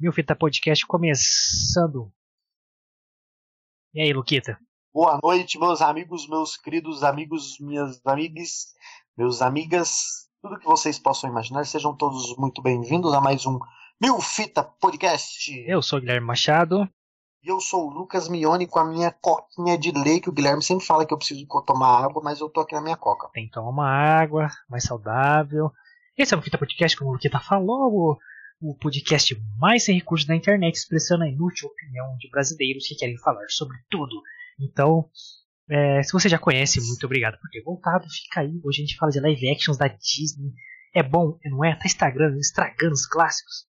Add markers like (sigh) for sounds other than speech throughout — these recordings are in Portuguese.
Mil Fita Podcast começando. E aí, Luquita? Boa noite, meus amigos, meus queridos amigos, minhas amigas, meus amigas, tudo que vocês possam imaginar. Sejam todos muito bem-vindos a mais um Mil Fita Podcast. Eu sou o Guilherme Machado. E eu sou o Lucas Mione com a minha coquinha de leite. O Guilherme sempre fala que eu preciso tomar água, mas eu tô aqui na minha coca. Tem que tomar uma água mais saudável. Esse é o Fita Podcast, como o Luquita falou, o, podcast mais sem recursos da internet, expressando a inútil opinião de brasileiros que querem falar sobre tudo. Então, é, se você já conhece, muito obrigado por ter voltado. Fica aí. Hoje a gente fala de live actions da Disney. É bom, não é? Tá estragando, estragando os clássicos.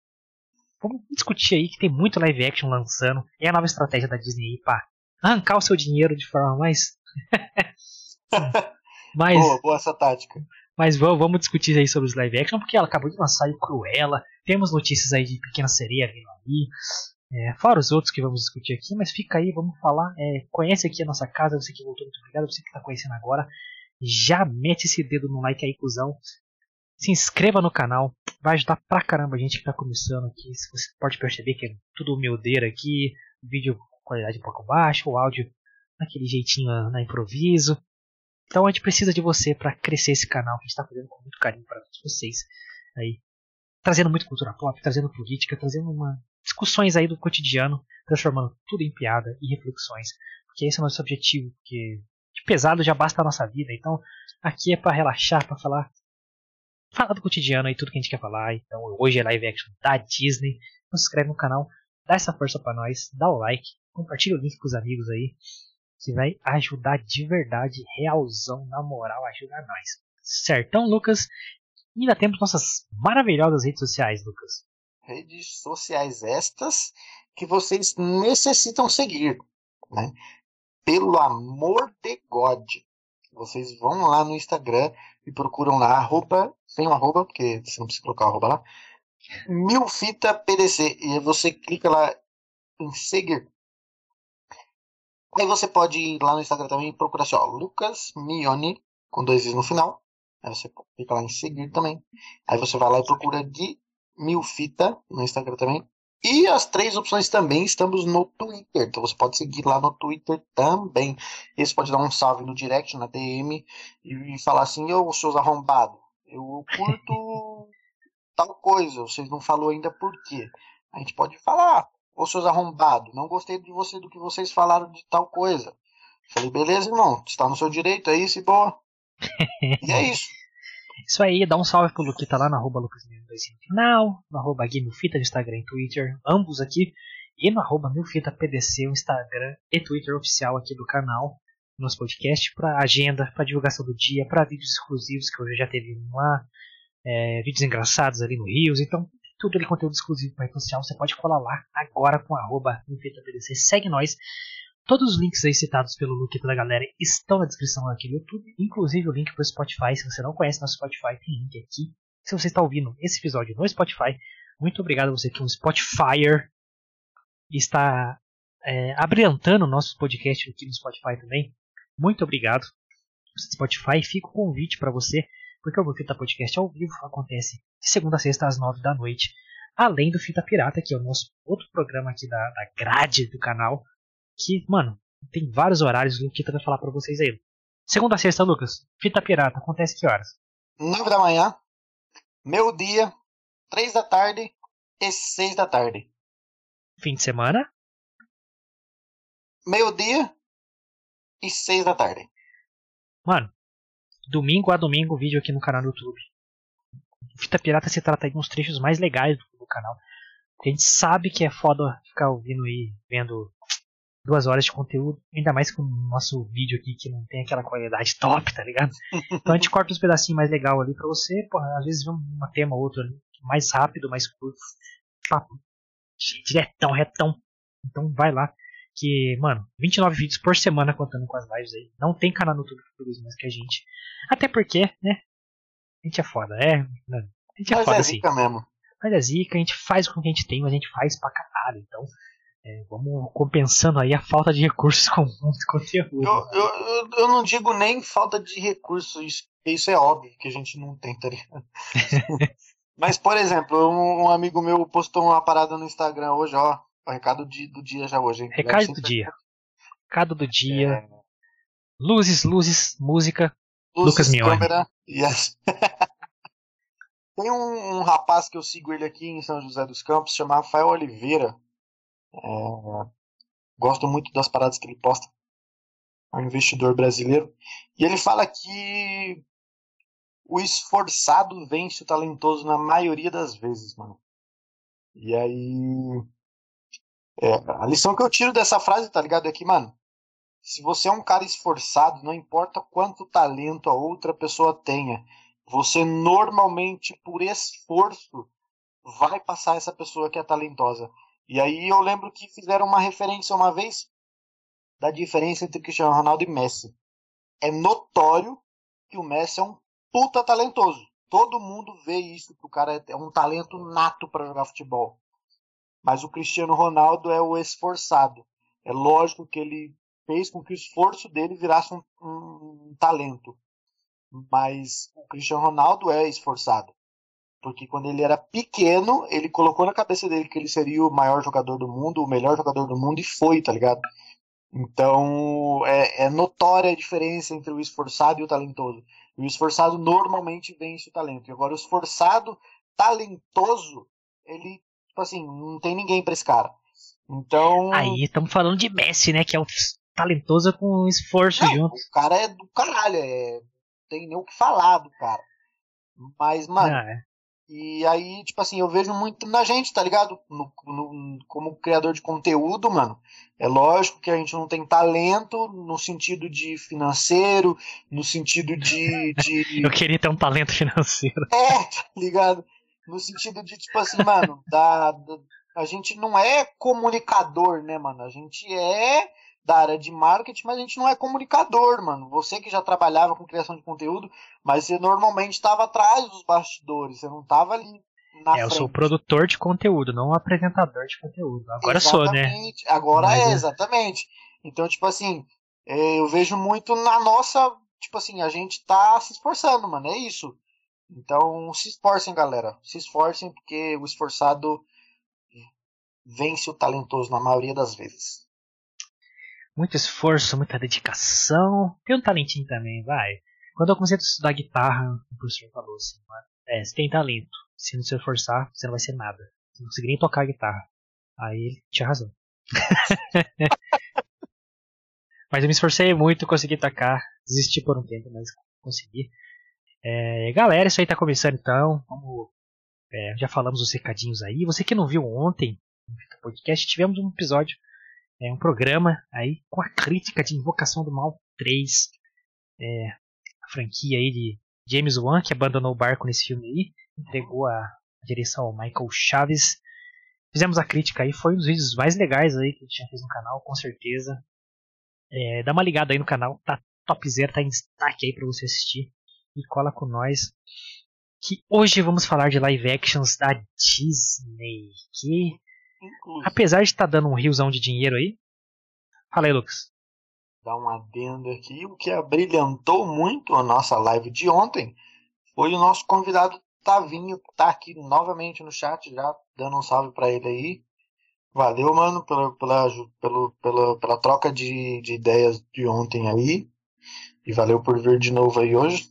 Vamos discutir aí que tem muito live action lançando. É a nova estratégia da Disney aí pra arrancar o seu dinheiro de forma mais. (laughs) (laughs) mais boa, boa essa tática. Mas vamos discutir aí sobre os live action, porque ela acabou de lançar o Cruella. Temos notícias aí de Pequena Sereia vindo aí. É, fora os outros que vamos discutir aqui, mas fica aí, vamos falar. É, conhece aqui a nossa casa, você que voltou, muito obrigado. Você que está conhecendo agora, já mete esse dedo no like aí, cuzão. Se inscreva no canal, vai ajudar pra caramba a gente que está começando aqui. Você pode perceber que é tudo humildeira aqui, vídeo com qualidade um pouco baixa, o áudio naquele jeitinho na improviso. Então a gente precisa de você para crescer esse canal que a gente está fazendo com muito carinho para todos vocês aí, trazendo muito cultura pop, trazendo política, trazendo uma discussões aí do cotidiano, transformando tudo em piada e reflexões, porque esse é o nosso objetivo, porque de pesado já basta a nossa vida, então aqui é para relaxar, para falar falar do cotidiano e tudo que a gente quer falar. Então hoje é live action da Disney. Então se inscreve no canal, dá essa força para nós, dá o like, compartilha o link com os amigos aí que vai ajudar de verdade, realzão, na moral, ajuda nós. Certão, Lucas? E ainda temos nossas maravilhosas redes sociais, Lucas. Redes sociais estas que vocês necessitam seguir, né? Pelo amor de God. Vocês vão lá no Instagram e procuram lá arroba, sem um arroba, porque você não precisa colocar arroba lá, Milfita PDC. E você clica lá em seguir. Aí você pode ir lá no Instagram também e procurar assim, ó, Lucas Mione, com dois i no final. Aí você clica lá em seguir também. Aí você vai lá e procura de Milfita no Instagram também. E as três opções também estamos no Twitter. Então você pode seguir lá no Twitter também. E você pode dar um salve no direct, na DM, e falar assim, ô seus arrombados, eu curto (laughs) tal coisa, vocês não falou ainda por quê. A gente pode falar, Ô seus arrombados, não gostei de você do que vocês falaram de tal coisa. Falei, beleza, irmão, está no seu direito, é isso e boa. e é isso. (laughs) Isso aí, dá um salve pro Luquita lá na arroba Lucas no final, no arroba no Instagram e Twitter, ambos aqui, e no arroba PDC, o Instagram e Twitter oficial aqui do canal, nosso podcast, para agenda, para divulgação do dia, para vídeos exclusivos que hoje já teve lá, é, vídeos engraçados ali no Rios, então tudo aquele conteúdo exclusivo para rede social, você pode colar lá agora com arroba PDC, segue nós. Todos os links aí citados pelo Luquito da galera estão na descrição aqui do YouTube, inclusive o link para o Spotify. Se você não conhece nosso Spotify, tem link aqui. Se você está ouvindo esse episódio no Spotify, muito obrigado a você que é um Spotifyer e está é, o nosso podcast aqui no Spotify também. Muito obrigado. Spotify, fica o convite para você porque o meu Fita Podcast ao vivo acontece de segunda a sexta às nove da noite, além do Fita Pirata, que é o nosso outro programa aqui da, da grade do canal, que, mano, tem vários horários, o Luquita vai falar para vocês aí. Segunda a sexta, Lucas, Fita Pirata, acontece que horas? Nove da manhã, meu dia, três da tarde e seis da tarde. Fim de semana? Meio dia e seis da tarde. Mano, domingo a domingo vídeo aqui no canal do YouTube. Fita Pirata se trata de uns trechos mais legais do, do canal. A gente sabe que é foda ficar ouvindo e vendo duas horas de conteúdo, ainda mais com o nosso vídeo aqui que não tem aquela qualidade top, tá ligado? (laughs) Então a gente corta uns pedacinhos mais legal ali pra você, porra, às vezes vê um tema ou outro ali, mais rápido, mais curto, papo, diretão, retão. Então vai lá, que, mano, 29 vídeos por semana contando com as lives aí. Não tem canal no YouTube que produz mais que a gente. Até porque, né? A gente é foda, é. A gente é mas foda é assim. zica mesmo. Mas é zica, a gente faz com o que a gente tem, mas a gente faz pra caralho. Então, é, vamos compensando aí a falta de recursos (laughs) com muito conteúdo. Eu, eu, eu, não digo nem falta de recursos, isso, isso é óbvio que a gente não tem, tá ligado? (laughs) Mas, por exemplo, um, um, amigo meu postou uma parada no Instagram hoje, ó. O recado de, do dia já hoje, hein? Recado do dia. Recado do dia. É... Luzes, luzes, música. Luzes, Lucas Mione. câmera. Yes. (laughs) Tem um, um, rapaz que eu sigo ele aqui em São José dos Campos, chamado Rafael Oliveira. É... Gosto muito das paradas que ele posta. É um investidor brasileiro. E ele fala que o esforçado vence o talentoso na maioria das vezes, mano. E aí. É, a lição que eu tiro dessa frase, tá ligado? É que, mano, se você é um cara esforçado, não importa quanto talento a outra pessoa tenha, você normalmente, por esforço, vai passar essa pessoa que é talentosa. E aí eu lembro que fizeram uma referência uma vez da diferença entre Cristiano Ronaldo e Messi. É notório que o Messi é um puta talentoso. Todo mundo vê isso, que o cara é um talento nato para jogar futebol. Mas o Cristiano Ronaldo é o esforçado. É lógico que ele fez com que o esforço dele virasse um, um, talento. Mas o Cristiano Ronaldo é esforçado. Porque quando ele era pequeno, ele colocou na cabeça dele que ele seria o maior jogador do mundo, o melhor jogador do mundo, e foi, tá ligado? Então é, é notória a diferença entre o esforçado e o talentoso. O esforçado normalmente vence o talento. E agora o esforçado, talentoso, ele, tipo assim, não tem ninguém pra esse cara. Então. Aí estamos falando de Messi, né? Que é o talentoso com esforço não, junto. O cara é do caralho, é... não tem nem o que falar do cara. Mas, mano, ah, é. E aí, tipo assim, eu vejo muito na gente, tá ligado? No, no, como criador de conteúdo, mano. É lógico que a gente não tem talento no sentido de financeiro, no sentido de. de... (laughs) eu queria ter um talento financeiro. É, tá ligado? No sentido de, tipo assim, mano, da, da, a gente não é comunicador, né, mano? A gente é da área de marketing, mas a gente não é comunicador, mano. Você que já trabalhava com criação de conteúdo, mas você normalmente estava atrás dos bastidores, você não estava ali na É, frente. eu sou produtor de conteúdo, não apresentador de conteúdo. Agora exatamente. sou, né? Agora mas... é, exatamente. Então, tipo assim, é, eu vejo muito na nossa, tipo assim, a gente tá se esforçando, mano, é isso. Então, se esforcem, galera. Se esforcem, porque o esforçado vence o talentoso na maioria das vezes muito esforço, muita dedicação. Tem um talentinho também, vai. Quando eu comecei a estudar guitarra, o professor falou assim: é, você tem talento. Se não se esforçar, você não vai ser nada. Você não conseguir nem tocar guitarra. Aí ele tinha razão. (laughs) mas eu me esforcei muito, consegui tocar. Desisti por um tempo, mas consegui. É, galera, isso aí tá começando então. É, já falamos os recadinhos aí. Você que não viu ontem no podcast, tivemos um episódio é um programa aí com a crítica de Invocação do Mal 3. É, a franquia aí de James Wan, que abandonou o barco nesse filme aí, entregou a direção ao Michael Chaves. Fizemos a crítica aí, foi um dos vídeos mais legais aí que a gente já fez no canal, com certeza. É, dá uma ligada aí no canal, tá topzera, tá em destaque aí pra você assistir. E cola com nós. Que hoje vamos falar de live actions da Disney. Que Inclusive. Apesar de estar tá dando um riozão de dinheiro aí. Fala aí, Lucas. Dar um adendo aqui. O que abrilhantou muito a nossa live de ontem foi o nosso convidado Tavinho, que tá aqui novamente no chat já, dando um salve para ele aí. Valeu, mano, pela, pela, pela, pela, pela troca de, de ideias de ontem aí. E valeu por vir de novo aí hoje.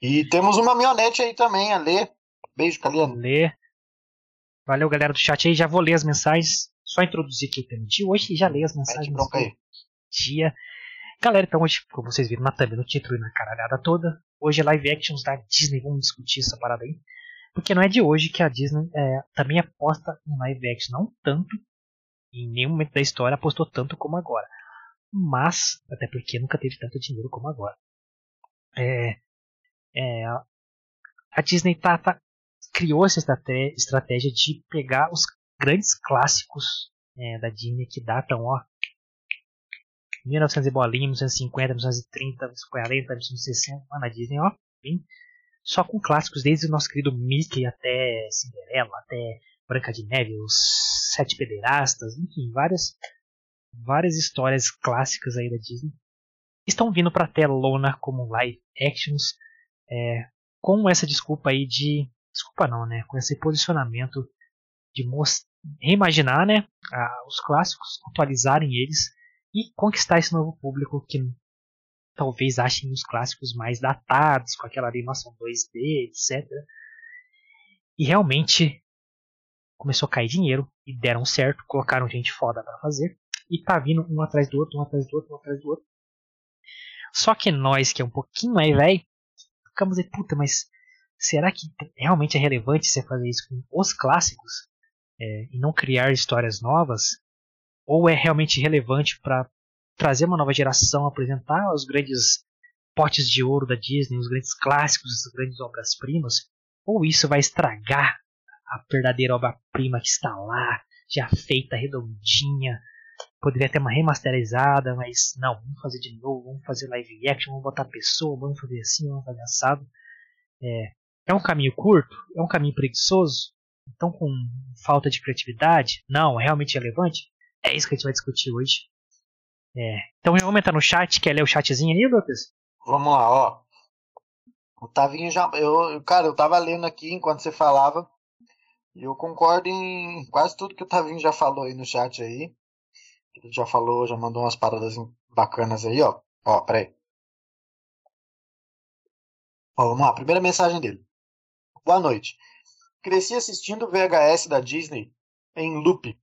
E temos uma mionete aí também, a Lê. Beijo, Caliano. Lê. Valeu, galera do chat aí. Já vou ler as mensagens. Só introduzir aqui o tema de hoje e já leio as mensagens do dia. Galera, então hoje, como vocês viram na thumb, no título e na caralhada toda, hoje é live actions da Disney. Vamos discutir essa parada aí. Porque não é de hoje que a Disney é, também aposta em live action. Não tanto, em nenhum momento da história apostou tanto como agora. Mas, até porque nunca teve tanto dinheiro como agora. É, é, a Disney tá, tá criou essa estratégia de pegar os grandes clássicos é, da Disney que datam, ó, 1900 e bolinha, 1950, 1930, 1940, 1960, lá na Disney, ó, bem, só com clássicos desde o nosso querido Mickey até Cinderela, até Branca de Neve, os Sete Pederastas, enfim, várias várias histórias clássicas aí da Disney. Estão vindo para telona como live actions é, com essa desculpa aí de desculpa não, né? Com esse posicionamento de reimaginar, né? os clássicos, atualizarem eles e conquistar esse novo público que talvez achem os clássicos mais datados, com aquela animação 2D, etc. E realmente começou a cair dinheiro e deram certo, colocaram gente foda para fazer e tá vindo um atrás do outro, um atrás do outro, um atrás do outro. Só que nós, que é um pouquinho mais velho, ficamos aí, puta, mas será que realmente é relevante você fazer isso com os clássicos é, e não criar histórias novas? Ou é realmente relevante para trazer uma nova geração, apresentar os grandes potes de ouro da Disney, os grandes clássicos, as grandes obras-primas? Ou isso vai estragar a verdadeira obra-prima que está lá, já feita, redondinha, poderia ter uma remasterizada, mas não, vamos fazer de novo, vamos fazer live action, vamos botar pessoa, vamos fazer assim, vamos fazer assado. É, é um caminho curto? É um caminho preguiçoso? Então com falta de criatividade? Não, é realmente relevante? É isso que a gente vai discutir hoje. É, então vamos entrar no chat, quer ler o chatzinho aí, Lucas? Vamos lá, ó. O Tavinho já. Eu, cara, eu tava lendo aqui enquanto você falava. E eu concordo em quase tudo que o Tavinho já falou aí no chat aí. Já falou, já mandou umas paradas bacanas aí, ó. Ó, peraí. Ó, vamos lá, primeira mensagem dele. Boa noite. Cresci assistindo VHS da Disney em loop.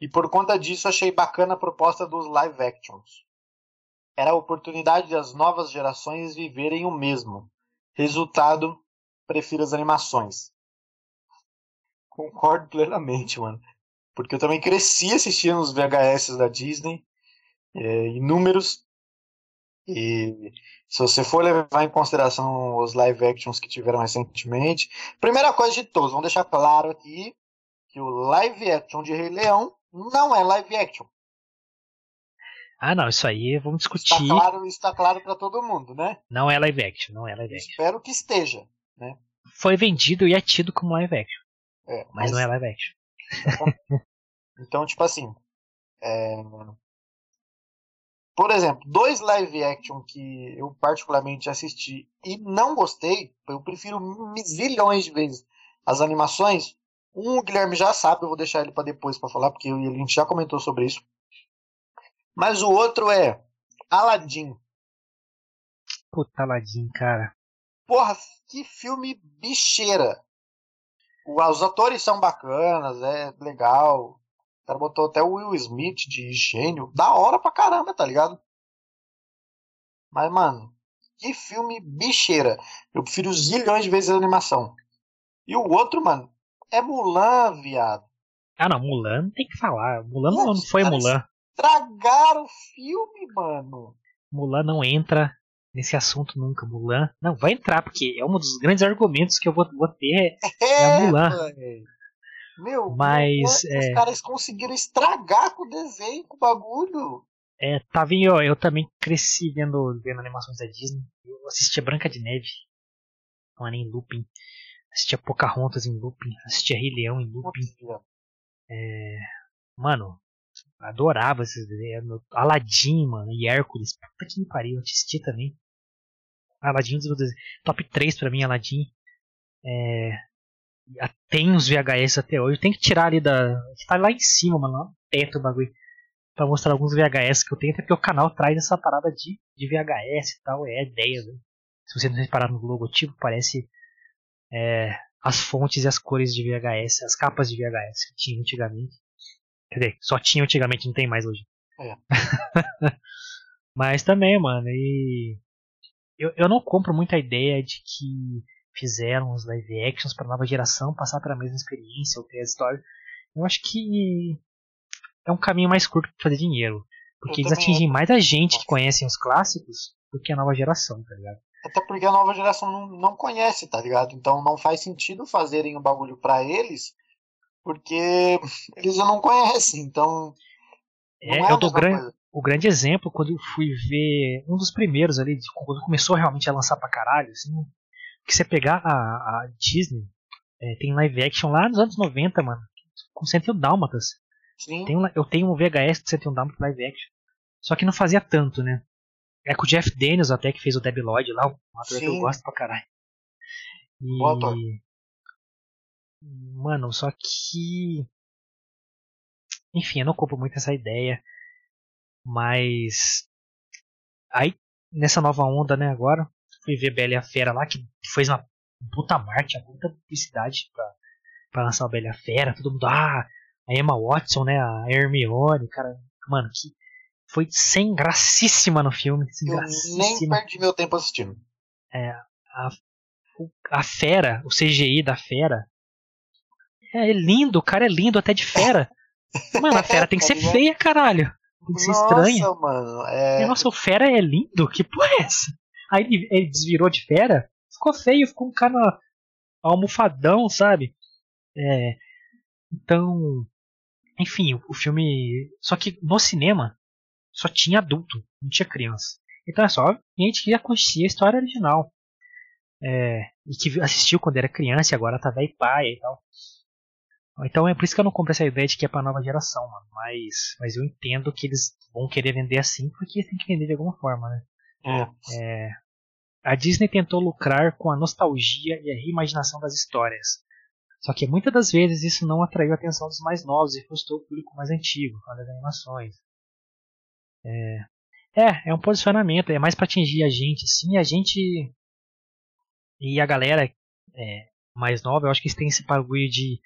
E por conta disso achei bacana a proposta dos live actions. Era a oportunidade das novas gerações viverem o mesmo. Resultado, prefiro as animações. Concordo plenamente, mano. Porque eu também cresci assistindo os VHS da Disney, é, inúmeros. E se você for levar em consideração os live actions que tiveram recentemente, primeira coisa de todos, vamos deixar claro aqui que o live action de Rei Leão não é live action. Ah, não, isso aí vamos discutir. Está claro, está claro para todo mundo, né? Não é live action, não é live action. Espero que esteja, né? Foi vendido e é tido como live action. É, mas, mas não é live action. Então, tipo assim. É... Por exemplo, dois live action que eu particularmente assisti e não gostei, eu prefiro zilhões de vezes as animações. Um o Guilherme já sabe, eu vou deixar ele para depois para falar, porque eu e a gente já comentou sobre isso. Mas o outro é Aladdin. Puta, Aladdin, cara. Porra, que filme bicheira. Os atores são bacanas, é legal. O cara botou até o Will Smith de gênio. Da hora pra caramba, tá ligado? Mas, mano, que filme bicheira. Eu prefiro zilhões de vezes a animação. E o outro, mano, é Mulan, viado. Ah, não, Mulan tem que falar. Mulan não, não foi Mulan. Estragaram o filme, mano. Mulan não entra nesse assunto nunca. Mulan. Não, vai entrar, porque é um dos grandes argumentos que eu vou, vou ter. É, é a Mulan. Meu, mas. Meu, é... Os caras conseguiram estragar com o desenho, com o bagulho. É, tá vendo, eu também cresci vendo, vendo animações da Disney. Eu assistia Branca de Neve. Não era em looping. Assistia Pocahontas em looping. Assistia Rei Leão em looping. É, mano, adorava esses desenhos. Aladdin, mano, e Hércules. Puta que me pariu, eu assisti também. Aladdin dos top 3 pra mim, Aladdin. É, tem os VHS até hoje. Tem que tirar ali da. Tá lá em cima, mano, lá no teto o bagulho. Pra mostrar alguns VHS que eu tenho, até porque o canal traz essa parada de, de VHS e tal. É a ideia, né? Se você não reparar no logotipo, parece é, as fontes e as cores de VHS, as capas de VHS que tinha antigamente. Quer dizer, só tinha antigamente, não tem mais hoje. É. (laughs) Mas também, mano, e. Eu, eu não compro muito a ideia de que fizeram os live actions para nova geração passar para a mesma experiência ou ter a história. Eu acho que é um caminho mais curto para fazer dinheiro. Porque eu eles atingem mais a gente que conhecem os clássicos do que a nova geração, tá ligado? Até porque a nova geração não, não conhece, tá ligado? Então não faz sentido fazerem o bagulho para eles, porque eles não conhecem, então. É, é eu dou gran, o grande exemplo quando eu fui ver um dos primeiros ali, quando começou realmente a lançar pra caralho, assim, que você pegar a, a Disney, é, tem live action lá nos anos 90, mano. Com 101 Dálmatas. Sim. Tem, eu tenho um VHS de 101 Dálmatas live action. Só que não fazia tanto, né? É com o Jeff Daniels até que fez o Debi Lloyd lá, um ator que eu gosto pra caralho. E... Mano, só que. Enfim, eu não compro muito essa ideia. Mas. Aí, nessa nova onda, né, agora, fui ver Bela e a Fera lá, que fez uma puta marketing, uma puta publicidade pra, pra lançar o Bela e a Fera. Todo mundo, ah, a Emma Watson, né, a Hermione, cara. Mano, que foi sem gracíssima no filme. Sem eu nem perdi meu tempo assistindo. É, a, a fera, o CGI da fera. É, é lindo, o cara é lindo até de fera. (laughs) Mano, a fera tem que ser feia, caralho. Tem que ser Nossa. Mano, é... Nossa, o fera é lindo? Que porra é essa? Aí ele, ele desvirou de fera, ficou feio, ficou um cara almofadão, sabe? É, então, enfim, o, o filme. Só que no cinema só tinha adulto, não tinha criança. Então é só gente que já conhecia a história original. É, e que assistiu quando era criança e agora tá velho pai e tal. Então é por isso que eu não compro essa ideia de que é pra nova geração, mano. Mas, mas eu entendo que eles vão querer vender assim porque tem que vender de alguma forma, né? É. é. A Disney tentou lucrar com a nostalgia e a reimaginação das histórias. Só que muitas das vezes isso não atraiu a atenção dos mais novos e frustrou o público mais antigo, com as animações. É, é, é um posicionamento, é mais para atingir a gente, sim, a gente e a galera é, mais nova, eu acho que eles têm esse bagulho de,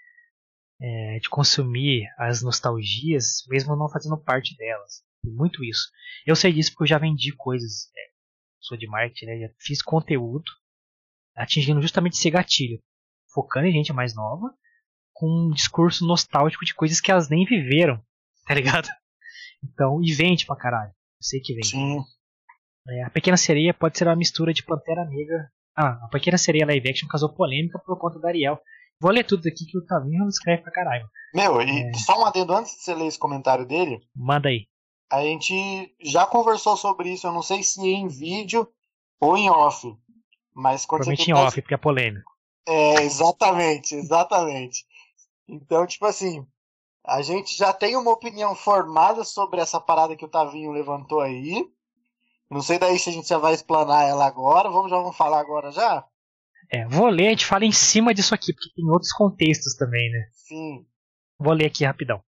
é, de consumir as nostalgias, mesmo não fazendo parte delas. Tem muito isso. Eu sei disso porque eu já vendi coisas, é, sou de marketing, né, já fiz conteúdo atingindo justamente esse gatilho, focando em gente mais nova, com um discurso nostálgico de coisas que elas nem viveram, (laughs) tá ligado? Então, e vende pra caralho. Eu sei que vende. Sim. É, a Pequena Sereia pode ser uma mistura de Pantera Negra. Ah, a Pequena Sereia live action causou polêmica por conta da Ariel. Vou ler tudo aqui que o Tavinho escreve pra caralho. Meu, e é... só um adendo antes de você ler esse comentário dele. Manda aí. A gente já conversou sobre isso, eu não sei se em vídeo ou em off. Mas quando Provavelmente em off, porque é polêmico. É, exatamente, exatamente. Então, tipo assim, a gente já tem uma opinião formada sobre essa parada que o Tavinho levantou aí. Não sei daí se a gente já vai explanar ela agora. Vamos já vamos falar agora já? É, vou ler, a gente fala em cima disso aqui, porque tem outros contextos também, né? Sim. Vou ler aqui rapidão.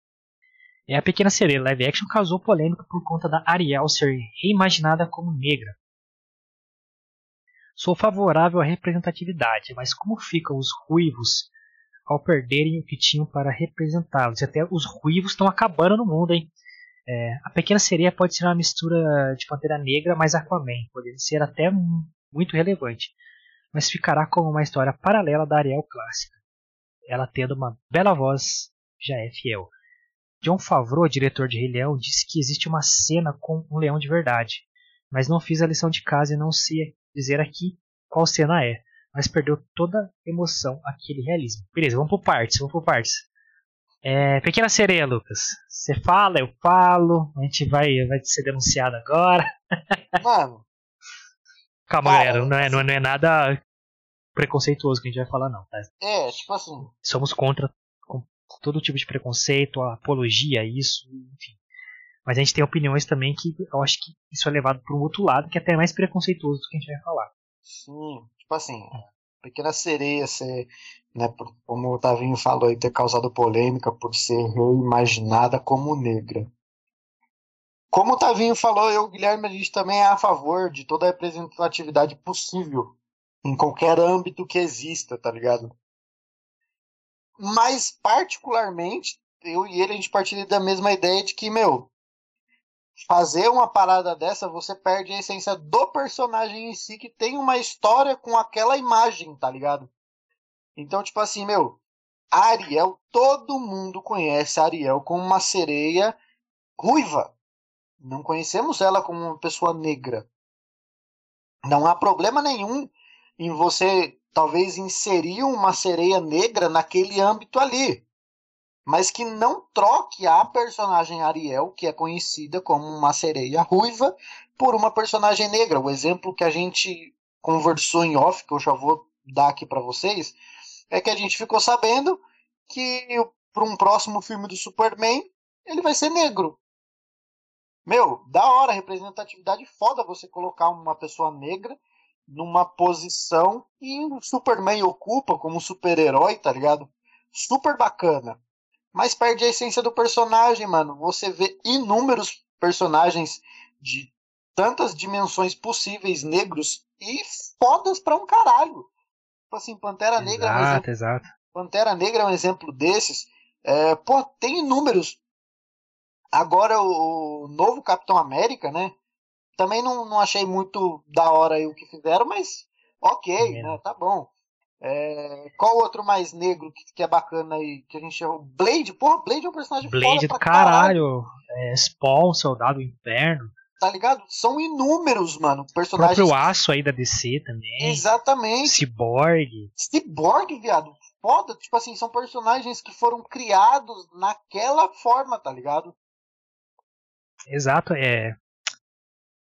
É, a Pequena Sereia live action causou polêmica por conta da Ariel ser reimaginada como negra. Sou favorável à representatividade, mas como ficam os ruivos ao perderem o que tinham para representá-los. Até os ruivos estão acabando no mundo, hein? É, a Pequena Sereia pode ser uma mistura de Pantera Negra mais Aquaman, podendo ser até muito relevante, mas ficará como uma história paralela da Ariel clássica. Ela tendo uma bela voz, já é fiel. John Favreau, diretor de Rei Leão, disse que existe uma cena com um leão de verdade, mas não fiz a lição de casa e não sei dizer aqui qual cena é mas perdeu toda a emoção, aquele realismo. Beleza, vamos por partes, vamos por partes. É, Pequena Sereia, Lucas. Você fala, eu falo, a gente vai, vai ser denunciado agora. Mano. Calma, cara, galera, não é, não, é, não é nada preconceituoso que a gente vai falar, não, tá? É, tipo assim. Somos contra com todo tipo de preconceito, apologia isso, enfim. Mas a gente tem opiniões também que eu acho que isso é levado para um outro lado, que é até mais preconceituoso do que a gente vai falar. Sim, tipo assim, Pequena Sereia ser, né, como o Tavinho falou aí, ter causado polêmica por ser reimaginada como negra. Como o Tavinho falou, eu, Guilherme, a gente também é a favor de toda a representatividade possível em qualquer âmbito que exista, tá ligado? Mas, particularmente, eu e ele, a gente partilha da mesma ideia de que, meu, fazer uma parada dessa, você perde a essência do personagem em si, que tem uma história com aquela imagem, tá ligado? Então, tipo assim, meu, Ariel, todo mundo conhece Ariel como uma sereia ruiva. Não conhecemos ela como uma pessoa negra. Não há problema nenhum em você talvez inserir uma sereia negra naquele âmbito ali mas que não troque a personagem Ariel, que é conhecida como uma sereia ruiva, por uma personagem negra. O exemplo que a gente conversou em off, que eu já vou dar aqui para vocês, é que a gente ficou sabendo que para um próximo filme do Superman ele vai ser negro. Meu, da hora, representatividade foda você colocar uma pessoa negra numa posição e o Superman ocupa como super-herói, tá ligado? super bacana. Mas perde a essência do personagem, mano. Você vê inúmeros personagens de tantas dimensões possíveis negros e fodas pra um caralho. Tipo assim, Pantera Negra exato, é um exemplo. Exato. Pantera Negra é um exemplo desses. É, pô, tem inúmeros. Agora o novo Capitão América, né? Também não, não achei muito da hora o que fizeram, mas ok, é. né? Tá bom. É, qual outro mais negro que, que, é bacana aí? Que a gente chama. Blade, porra, Blade é um personagem Blade do caralho. caralho. É, Spawn, Soldado Inferno. Tá ligado? São inúmeros, mano. Personagens. O próprio aço aí da DC também. Exatamente. Cyborg. Cyborg, viado. Foda. Tipo assim, são personagens que foram criados naquela forma, tá ligado? Exato, é.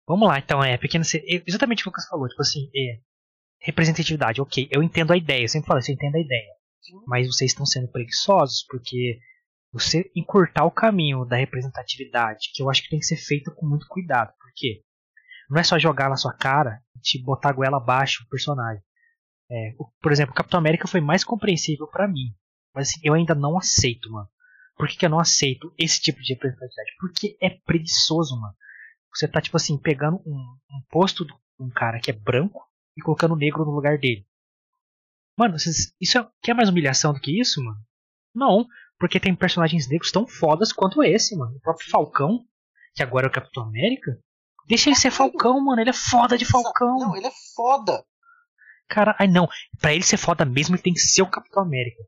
Vamos lá, então, é pequeno. Exatamente o que você falou, tipo assim, é, representatividade, ok, eu entendo a ideia, eu sempre falo isso, eu entendo a ideia. Mas vocês estão sendo preguiçosos, porque você encurtar o caminho da representatividade, que eu acho que tem que ser feito com muito cuidado. Por quê? Não é só jogar na sua cara e te botar a goela abaixo o personagem. É, por exemplo, o Capitão América foi mais compreensível para mim. Mas assim, eu ainda não aceito, mano. Por que, que eu não aceito esse tipo de representatividade? Porque é preguiçoso, mano. Você tá, tipo assim, pegando um, um posto de um cara que é branco e colocando negro no lugar dele. Mano, vocês, isso é, quer mais humilhação do que isso, mano? Não, porque tem personagens negros tão fodas quanto esse, mano. O próprio Falcão, que agora é o Capitão América. Deixa ele ser Falcão, mano. Ele é foda de Falcão. Não, ele é foda. Cara, ai não. Pra ele ser foda mesmo, ele tem que ser o Capitão América.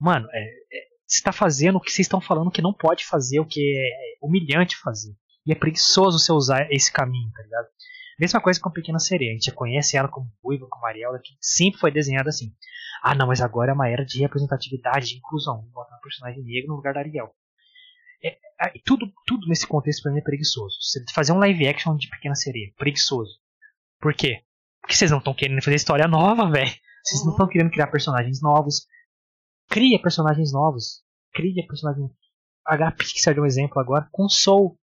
Mano, é, é, você tá fazendo o que vocês estão falando que não pode fazer, o que é humilhante fazer. E é preguiçoso você usar esse caminho, tá ligado? Mesma coisa com a Pequena Sereia. A gente conhece ela como Ruiva, como Ariel, que sempre foi desenhada assim. Ah, não, mas agora é uma era de representatividade, de inclusão. Vou botar um personagem negro no lugar da Ariel. É, é, tudo, tudo nesse contexto pra mim é preguiçoso. Você fazer um live action de Pequena Sereia, preguiçoso. Por quê? Porque vocês não estão querendo fazer história nova, velho. Vocês não estão querendo criar personagens novos. Cria personagens novos. Cria personagens. H Pixar é um exemplo agora com Soul.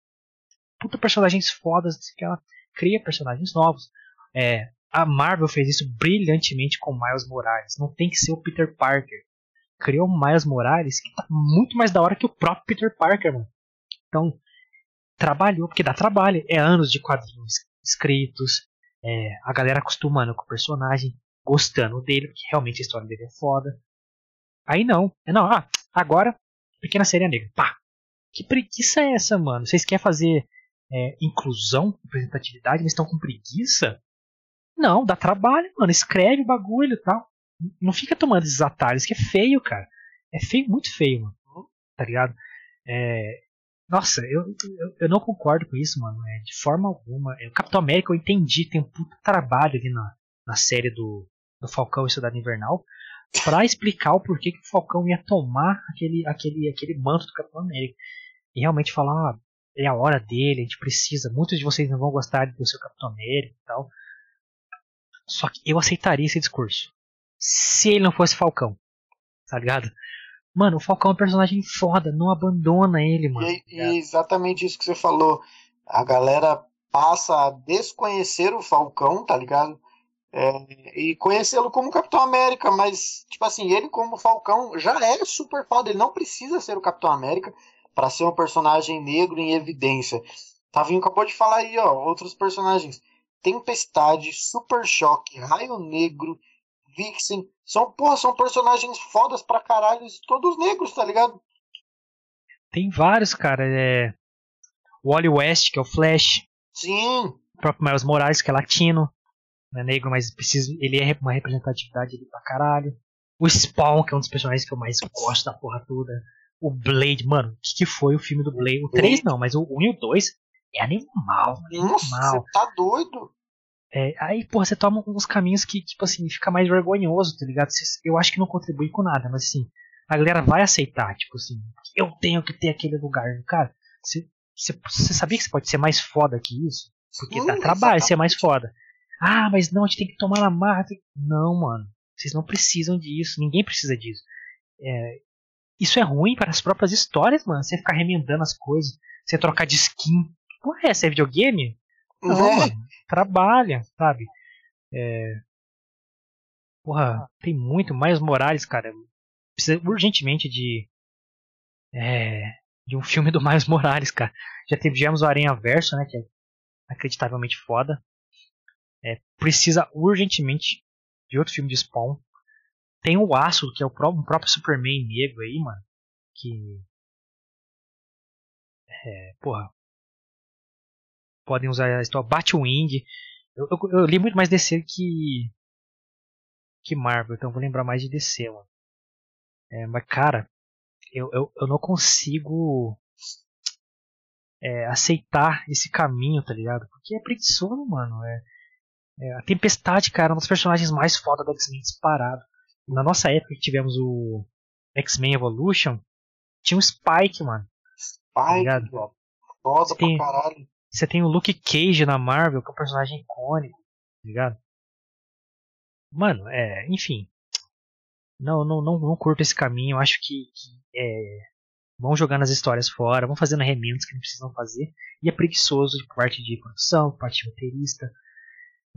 Puta personagens fodas que ela cria personagens novos. É, a Marvel fez isso brilhantemente com Miles Morales. Não tem que ser o Peter Parker. Criou Miles Morales que tá muito mais da hora que o próprio Peter Parker, mano. Então, trabalhou, porque dá trabalho. É anos de quadrinhos escritos. É, a galera acostumando com o personagem, gostando dele, porque realmente a história dele é foda. Aí não. É não, ah, agora, pequena série negra. Pá! Que preguiça é essa, mano? Vocês querem fazer é, inclusão, representatividade, mas estão com preguiça? Não, dá trabalho, mano. Escreve o bagulho e tal. Não fica tomando esses atalhos, que é feio, cara. É feio, muito feio, mano. Tá ligado? É... Nossa, eu, eu, eu, não concordo com isso, mano. É, de forma alguma. É, o Capitão América eu entendi, tem um puta trabalho ali na, na série do, do Falcão e Cidade Invernal para (laughs) explicar o porquê que o Falcão ia tomar aquele, aquele, aquele manto do Capitão América. E realmente falar, ah, é a hora dele, a gente precisa. Muitos de vocês não vão gostar do seu Capitão América e tal. Só que eu aceitaria esse discurso. Se ele não fosse Falcão. Tá ligado? Mano, o Falcão é um personagem foda, não abandona ele, mano. E, e exatamente isso que você falou. A galera passa a desconhecer o Falcão, tá ligado? É, e conhecê-lo como Capitão América, mas, tipo assim, ele como Falcão já é super foda, ele não precisa ser o Capitão América, para ser um personagem negro em evidência. Tavinho acabou de falar aí, ó, outros personagens. Tempestade, Super Choque, Raio Negro, Vixen. São, porra, são personagens fodas pra caralho, todos negros, tá ligado? Tem vários, cara. É... O Wally West, que é o Flash. Sim. O próprio Miles Morales, que é latino. Não é negro, mas precisa, ele é uma representatividade ali pra caralho. O Spawn, que é um dos personagens que eu mais gosto da porra toda o Blade, mano, o que, que, foi o filme do Blade? O 3 não, mas o 1 e o 2 é animal. É Nossa, animal. você tá doido? É, aí, porra, você toma uns caminhos que, tipo assim, fica mais vergonhoso, tá ligado? Eu acho que não contribui com nada, mas assim, a galera vai aceitar, tipo assim, eu tenho que ter aquele lugar. Cara, você, você, você sabia que você pode ser mais foda que isso? Porque Sim, dá trabalho ser mais foda. Ah, mas não, a gente tem que tomar na marra. Não, mano. Vocês não precisam disso. Ninguém precisa disso. É, isso é ruim para as próprias histórias, mano. Você ficar remendando as coisas, você trocar de skin. Porra, é, essa é videogame? Não, é. mano. Trabalha, sabe? É... Porra, tem muito mais Morales, cara. precisa urgentemente de. É, de um filme (laughs) do Miles Morales, cara. Já tivemos o Aranha Verso, né? Que é acreditavelmente foda. É, precisa urgentemente de outro filme de Spawn. Tem o Aço, que é o próprio, próprio Superman negro aí, mano. Que. É, porra. Podem usar a história. Batwing. Eu, eu, eu, li muito mais DC que. que Marvel, então vou lembrar mais de DC, mano. É, mas, cara, eu, eu, eu não consigo é, aceitar esse caminho, tá ligado? Porque é preguiçoso, mano. É, é, a Tempestade, cara, é um dos personagens mais foda do X-Men disparado. Na nossa época que tivemos o X-Men Evolution, tinha um Spike, mano. Spike, tá foda você tem, pra caralho. Você tem o Luke Cage na Marvel, que é um personagem icônico, tá ligado? Mano, é, enfim. Não, não, não, não curto esse caminho. Acho que, que é, vão jogando as histórias fora, vão fazendo remendos que não precisam fazer. E é preguiçoso de parte de produção, parte de roteirista.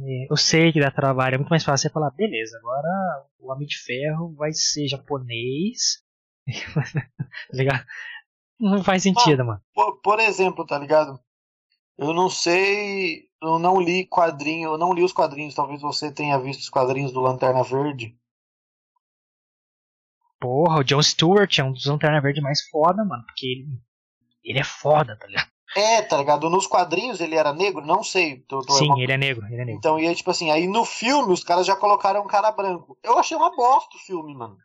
É, eu sei que dá trabalho, é muito mais fácil você falar, beleza, agora o Homem de Ferro vai ser japonês. (laughs) tá ligado? Não faz sentido, ah, mano. Por, por, exemplo, tá ligado? Eu não sei, eu não li quadrinho, eu não li os quadrinhos, talvez você tenha visto os quadrinhos do Lanterna Verde. Porra, o John Stewart é um dos Lanterna Verde mais foda, mano, porque ele, ele é foda, tá ligado? É, tá ligado? Nos quadrinhos ele era negro? Não sei. Tô, tô Sim, ele é negro, ele é negro. Então, e aí, tipo assim, aí no filme os caras já colocaram um cara branco. Eu achei uma bosta o filme, mano.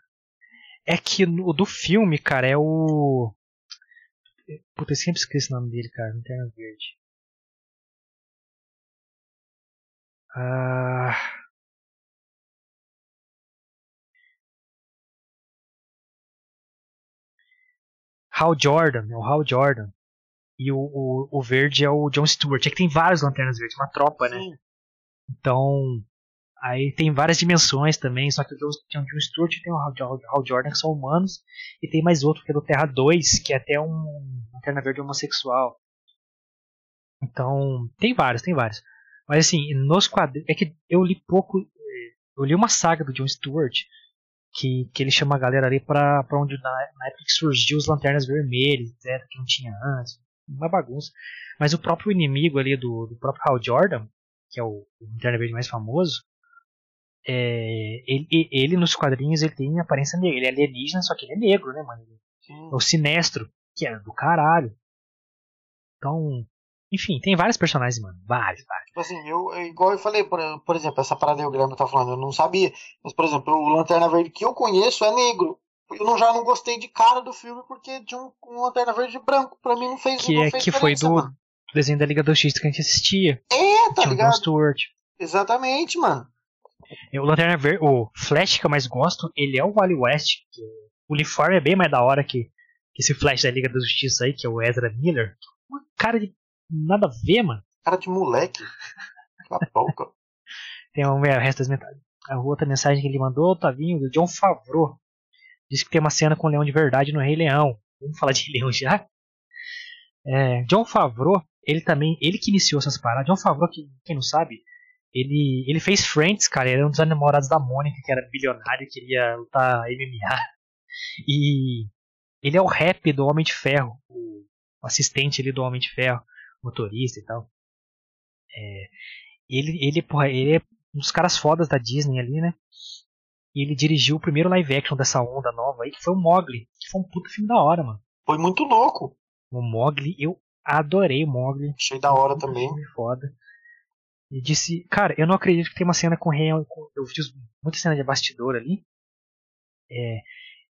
É que o do filme, cara, é o. Puta, eu sempre esqueço o nome dele, cara. Lanterna Verde. Ah. Hal Jordan, é o Hal Jordan. E o, o, o, verde é o John Stewart. É que tem vários lanternas verdes, uma tropa, né? Sim. Então, aí tem várias dimensões também. Só que o John, tem o John Stewart e tem o Hal, Hal Jordan, que são humanos. E tem mais outro, que é do Terra 2, que é até um lanterna verde homossexual. Então, tem vários, tem vários. Mas assim, nos quadrinhos. É que eu li pouco. Eu li uma saga do John Stewart. Que, que ele chama a galera ali pra, pra onde na, na época que surgiu os lanternas vermelhas, etc, que não tinha antes uma bagunça. Mas o próprio inimigo ali do, do próprio Hal Jordan, que é o, o Lanterna Verde mais famoso, é, ele, ele, nos quadrinhos ele tem aparência negra. Ele é alienígena, só que ele é negro, né, mano? Sim. É o Sinestro, que é do caralho. Então, enfim, tem vários personagens, mano. Vários, vários. Tipo assim, eu, igual eu falei, por, por exemplo, essa parada aí o Grêmio tá falando, eu não sabia. Mas, por exemplo, o Lanterna Verde que eu conheço é negro eu não, já não gostei de cara do filme porque tinha um, um Lanterna Verde branco. Pra mim não fez Que, não é, fez que foi do, do, desenho da Liga da Justiça que a gente assistia. É, tá tinha ligado? O Stewart. Exatamente, mano. O Lanterna Verde, o Flash que eu mais gosto, ele é o Wally West. o uniforme é bem mais da hora que, que esse Flash da Liga da Justiça aí, que é o Ezra Miller. Uma cara de nada a ver, mano. Cara de moleque. Cala a boca. (laughs) Tem um, é, o resto das mensagens. A outra mensagem que ele mandou, vindo, do John Favreau. Diz que tem uma cena com o leão de verdade no Rei Leão. Vamos falar de (laughs) leão já? É, John Favreau, ele também, ele que iniciou essas paradas. John Favreau, que, quem não sabe, ele, ele fez Friends, cara. Ele era um dos namorados da Mônica, que era bilionário queria lutar MMA. E ele é o rap do Homem de Ferro, o assistente ali do Homem de Ferro, motorista e tal. É, ele, ele, porra, ele é um dos caras fodas da Disney ali, né? E ele dirigiu o primeiro live action dessa onda nova aí, que foi o Mogli, que foi um puto filme da hora, mano. Foi muito louco. O Mogli, eu adorei o Mogli. Achei da hora também. Filme foda. E disse, cara, eu não acredito que tem uma cena com o rei. Eu fiz muita cena de bastidor ali. É,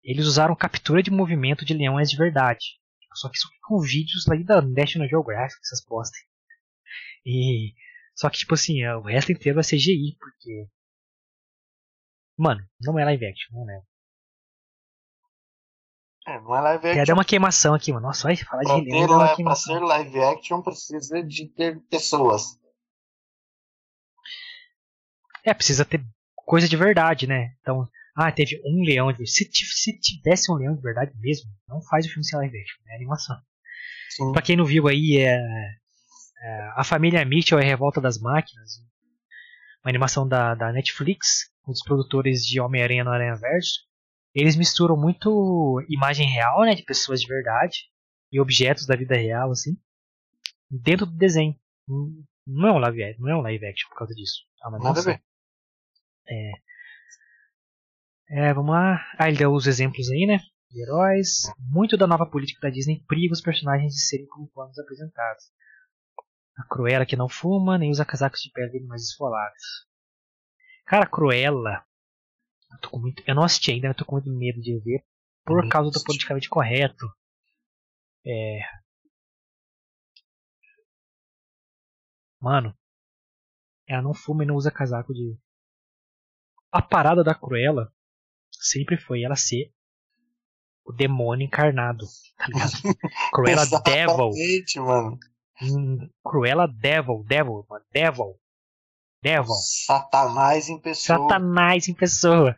eles usaram captura de movimento de leões de verdade. Só que isso com vídeos lá da National Geographic, essas postas. E. Só que, tipo assim, o resto inteiro é CGI, porque Mano, não é live action, não é. É, não é live action. Quer dar uma queimação aqui, mano. Nossa, vai falar pra de Helena. Pra, pra ser live action precisa de ter pessoas. É, precisa ter coisa de verdade, né? Então, ah, teve um leão de se, se tivesse um leão de verdade mesmo, não faz o filme ser live action, é animação. Sim. Pra quem não viu aí, é, é A Família Mitchell é a Revolta das Máquinas, uma animação da, da Netflix, dos produtores de Homem-Aranha no Aranha Verso. eles misturam muito imagem real, né, de pessoas de verdade e objetos da vida real, assim, dentro do desenho. Não é um live action, não é um live action por causa disso. É Nada a ver. É. É, vamos lá. Ah, ele deu os exemplos aí, né? De heróis. Muito da nova política da Disney priva os personagens de serem como planos apresentados. A Cruella que não fuma, nem usa casacos de pele de animais esfolados. Cara, Cruella. Eu, muito, eu não assisti ainda, eu tô com muito medo de ver. Por causa do politicamente correto. É. Mano. Ela não fuma e não usa casaco de. A parada da Cruella sempre foi ela ser o demônio encarnado, tá ligado? (laughs) Cruella Devil. mano. Hum, Cruella Devil, Devil, Devil. Devil. Satanás em pessoa. Satanás em pessoa.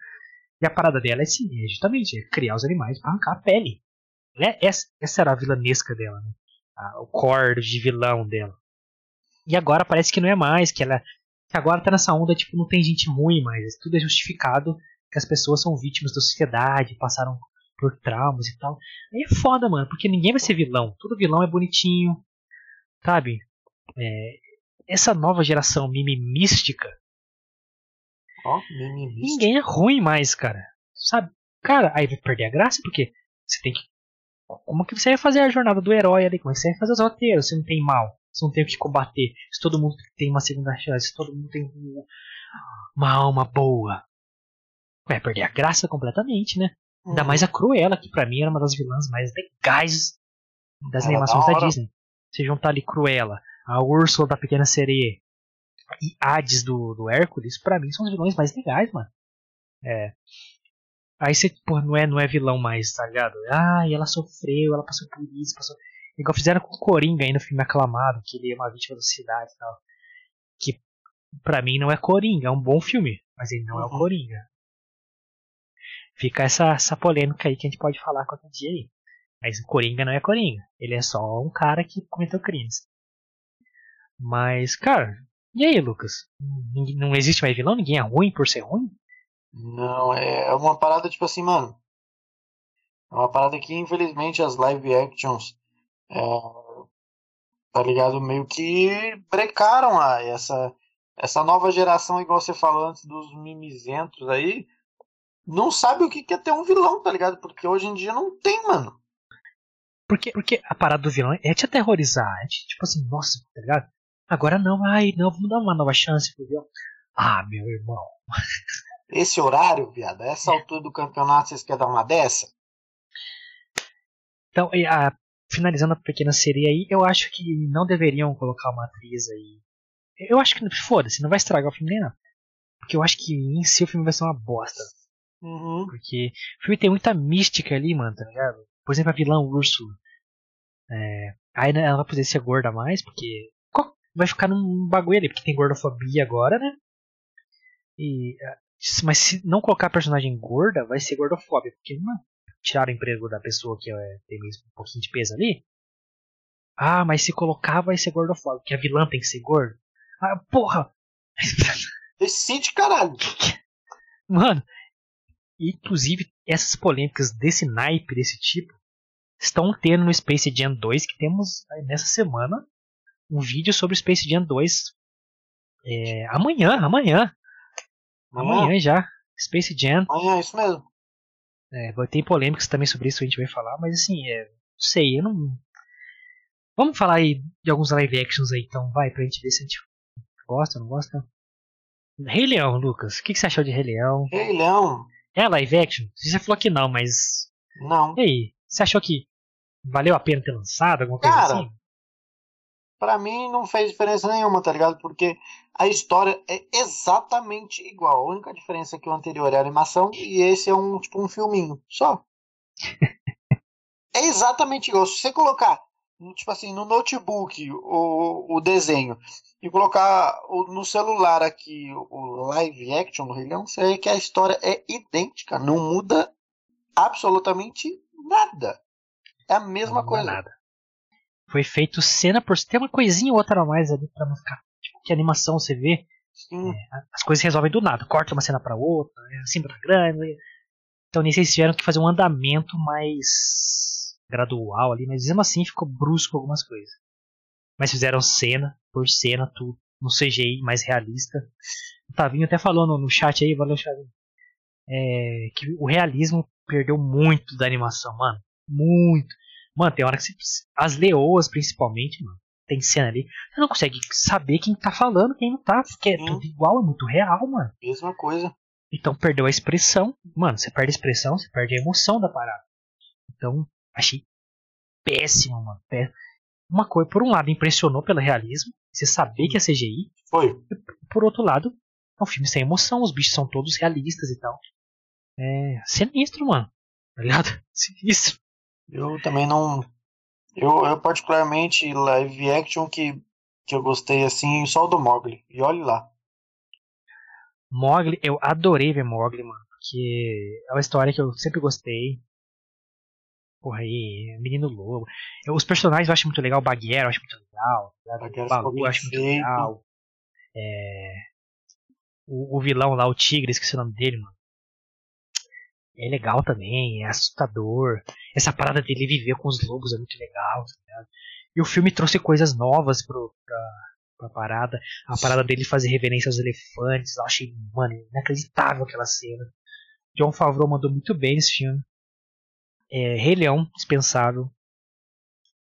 E a parada dela é assim, é justamente é criar os animais para arrancar a pele. É, essa, essa era a vilanesca dela, né? o core de vilão dela. E agora parece que não é mais, que ela. Que agora tá nessa onda, tipo, não tem gente ruim mais. Tudo é justificado que as pessoas são vítimas da sociedade, passaram por traumas e tal. Aí é foda, mano, porque ninguém vai ser vilão. Todo vilão é bonitinho, sabe? É, essa nova geração mimimística. Ó, oh, mimimística. Ninguém é ruim mais, cara. Sabe? Cara, aí vai perder a graça porque você tem que. Como que você vai fazer a jornada do herói ali? Como é que você vai fazer os roteiros? Você não tem mal, você não tem o que combater. Se todo mundo tem uma segunda chance, se todo mundo tem uma alma boa, vai perder a graça completamente, né? Uhum. Ainda mais a Cruella, que pra mim era uma das vilãs mais legais das era animações da, da, Disney. Você juntar ali Cruella, a Úrsula da Pequena Sereia e Hades do, do Hércules, pra mim são os vilões mais legais, mano. É. Aí você, pô, não é, não é vilão mais, tá ligado? Ah, e ela sofreu, ela passou por isso, passou. Igual fizeram com o Coringa aí no filme aclamado, que ele é uma vítima da cidade e tal. Que pra mim não é Coringa, é um bom filme, mas ele não uhum. é o uhum. Coringa. Fica essa, essa polêmica aí que a gente pode falar qualquer dia aí. Mas o Coringa não é Coringa. Ele é só um cara que cometeu crimes. Mas, cara, e aí, Lucas? Não existe mais vilão? Ninguém é ruim por ser ruim? Não, é uma parada tipo assim, mano. É uma parada que, infelizmente, as live actions, é, tá ligado? Meio que brecaram a, essa, essa nova geração, igual você falou antes, dos mimizentos aí não sabe o que é ter um vilão, tá ligado? Porque hoje em dia não tem, mano. Porque, porque a parada do vilão é te aterrorizar. É te, tipo assim, nossa, tá ligado? Agora não, ai, não, vamos dar uma nova chance pro. Ah, meu irmão. Esse horário, viado, essa altura do campeonato, vocês querem dar uma dessa? Então, a, finalizando a pequena série aí, eu acho que não deveriam colocar uma atriz aí. Eu acho que, foda-se, não vai estragar o filme nem nada. Porque eu acho que em si o filme vai ser uma bosta. Uhum. Porque o filme tem muita mística ali, mano, tá ligado? Por exemplo, a vilã Urso. É, aí ela vai poder ser gorda mais, porque vai ficar num bagulho ali, porque tem gordofobia agora, né? E, é, mas se não colocar a personagem gorda, vai ser gordofóbica, porque não tirar o emprego da pessoa que é, tem mesmo um pouquinho de peso ali. Ah, mas se colocar vai ser gordofóbico, porque a vilã tem que ser gorda. Ah, porra! (laughs) Decide, caralho! Mano, inclusive, essas polêmicas desse naipe, desse tipo, estão tendo no Space Jam 2, que temos nessa semana um vídeo sobre Space Jam 2. É, amanhã, amanhã. Amanhã, amanhã já. Space Jam. Amanhã, isso mesmo. É, ter polêmicas também sobre isso, a gente vai falar, mas assim, é, não sei, eu não. Vamos falar aí de alguns live actions aí, então, vai, pra gente ver se a gente gosta ou não gosta. Rei Leão, Lucas, o que, que, você achou de Rei Leão? Rei Leão, é live action? Você falou que não, mas. Não. E aí? Você achou que valeu a pena ter lançado? Alguma coisa Cara, assim? Pra mim não fez diferença nenhuma, tá ligado? Porque a história é exatamente igual. A única diferença é que o anterior é animação e esse é um tipo um filminho. Só. (laughs) é exatamente igual. Se você colocar tipo assim, no notebook o, o desenho e colocar o, no celular aqui o live action do Rei Leão, você vê que a história é idêntica, não muda absolutamente nada. É a mesma não coisa. Nada. Foi feito cena por tem uma coisinha ou outra a mais ali para não ficar tipo, que animação você vê. É, as coisas resolvem do nada, corta uma cena para outra, é assim para grande. Então nesse eles tiveram que fazer um andamento mais gradual ali, mas mesmo assim ficou brusco algumas coisas. Mas fizeram cena por cena, tudo, no CGI mais realista. O Tavinho até falou no, no chat aí, valeu, Chavinho. É, que o realismo perdeu muito da animação, mano. Muito. Mano, tem hora que você, as leoas principalmente, mano, tem cena ali, você não consegue saber quem tá falando, quem não tá, porque é tudo igual, é muito real, mano. Mesma coisa. Então perdeu a expressão. Mano, você perde a expressão, você perde a emoção da parada. Então, achei péssimo, mano. Pé- Uma coisa, por um lado, impressionou pelo realismo, você saber que é CGI. Foi. Por outro lado, é um filme sem emoção, os bichos são todos realistas e tal. É sinistro, mano. Tá ligado? (laughs) Sinistro. Eu também não. Eu, eu particularmente, live action que, que eu gostei assim, só o do Mogli. E olhe lá. Mogli, eu adorei ver Mogli, mano. Porque é uma história que eu sempre gostei. Porra aí, Menino Lobo. Eu- os personagens eu acho muito legal, o Bagheera eu acho muito legal. O Balu eu acho muito legal. É, O, o vilão lá, o Tigre, esqueci o nome dele, mano. É legal também, é assustador. Essa parada dele viver com os lobos é muito legal, tá? E o filme trouxe coisas novas pro, pra, pra parada. A parada dele fazer reverência aos elefantes. Eu achei, mano, inacreditável aquela cena. John Favreau mandou muito bem nesse filme. É, Rei Leão, dispensável.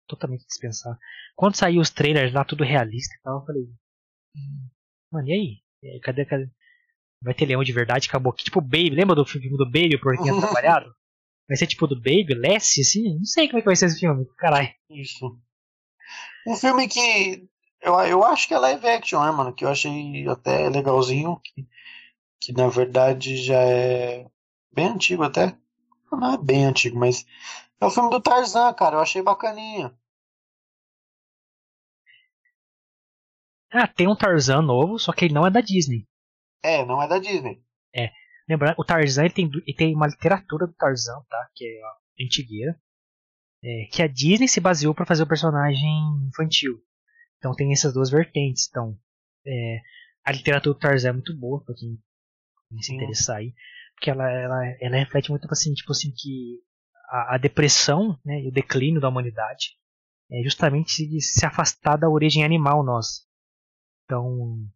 Totalmente dispensável. Quando saiu os trailers lá, tudo realista e tal, eu falei. "Hum, Mano, e aí? É, Cadê, cadê? Vai ter leão de verdade? Acabou aqui. Tipo Baby, lembra do filme do Baby, o porquinho (laughs) atrapalhado? Vai ser tipo do Baby, Lessie, assim? Não sei como é que vai ser esse filme. Caralho. Isso. Um filme que eu, eu acho que é live action, né, mano? Que eu achei até legalzinho. Que, que na verdade já é bem antigo até. Não é bem antigo, mas é o filme do Tarzan, cara. Eu achei bacaninha. Ah, tem um Tarzan novo, só que ele não é da Disney. É, não é da Disney. Lembrando, o Tarzan ele tem, ele tem uma literatura do Tarzan, tá? Que é antigueira. É, que a Disney se baseou para fazer o personagem infantil. Então tem essas duas vertentes. Então, é, a literatura do Tarzan é muito boa para quem, quem se interessar aí. Porque ela, ela, ela reflete muito assim, tipo assim, que a, a depressão né, e o declínio da humanidade é justamente se, se afastar da origem animal nossa. Então,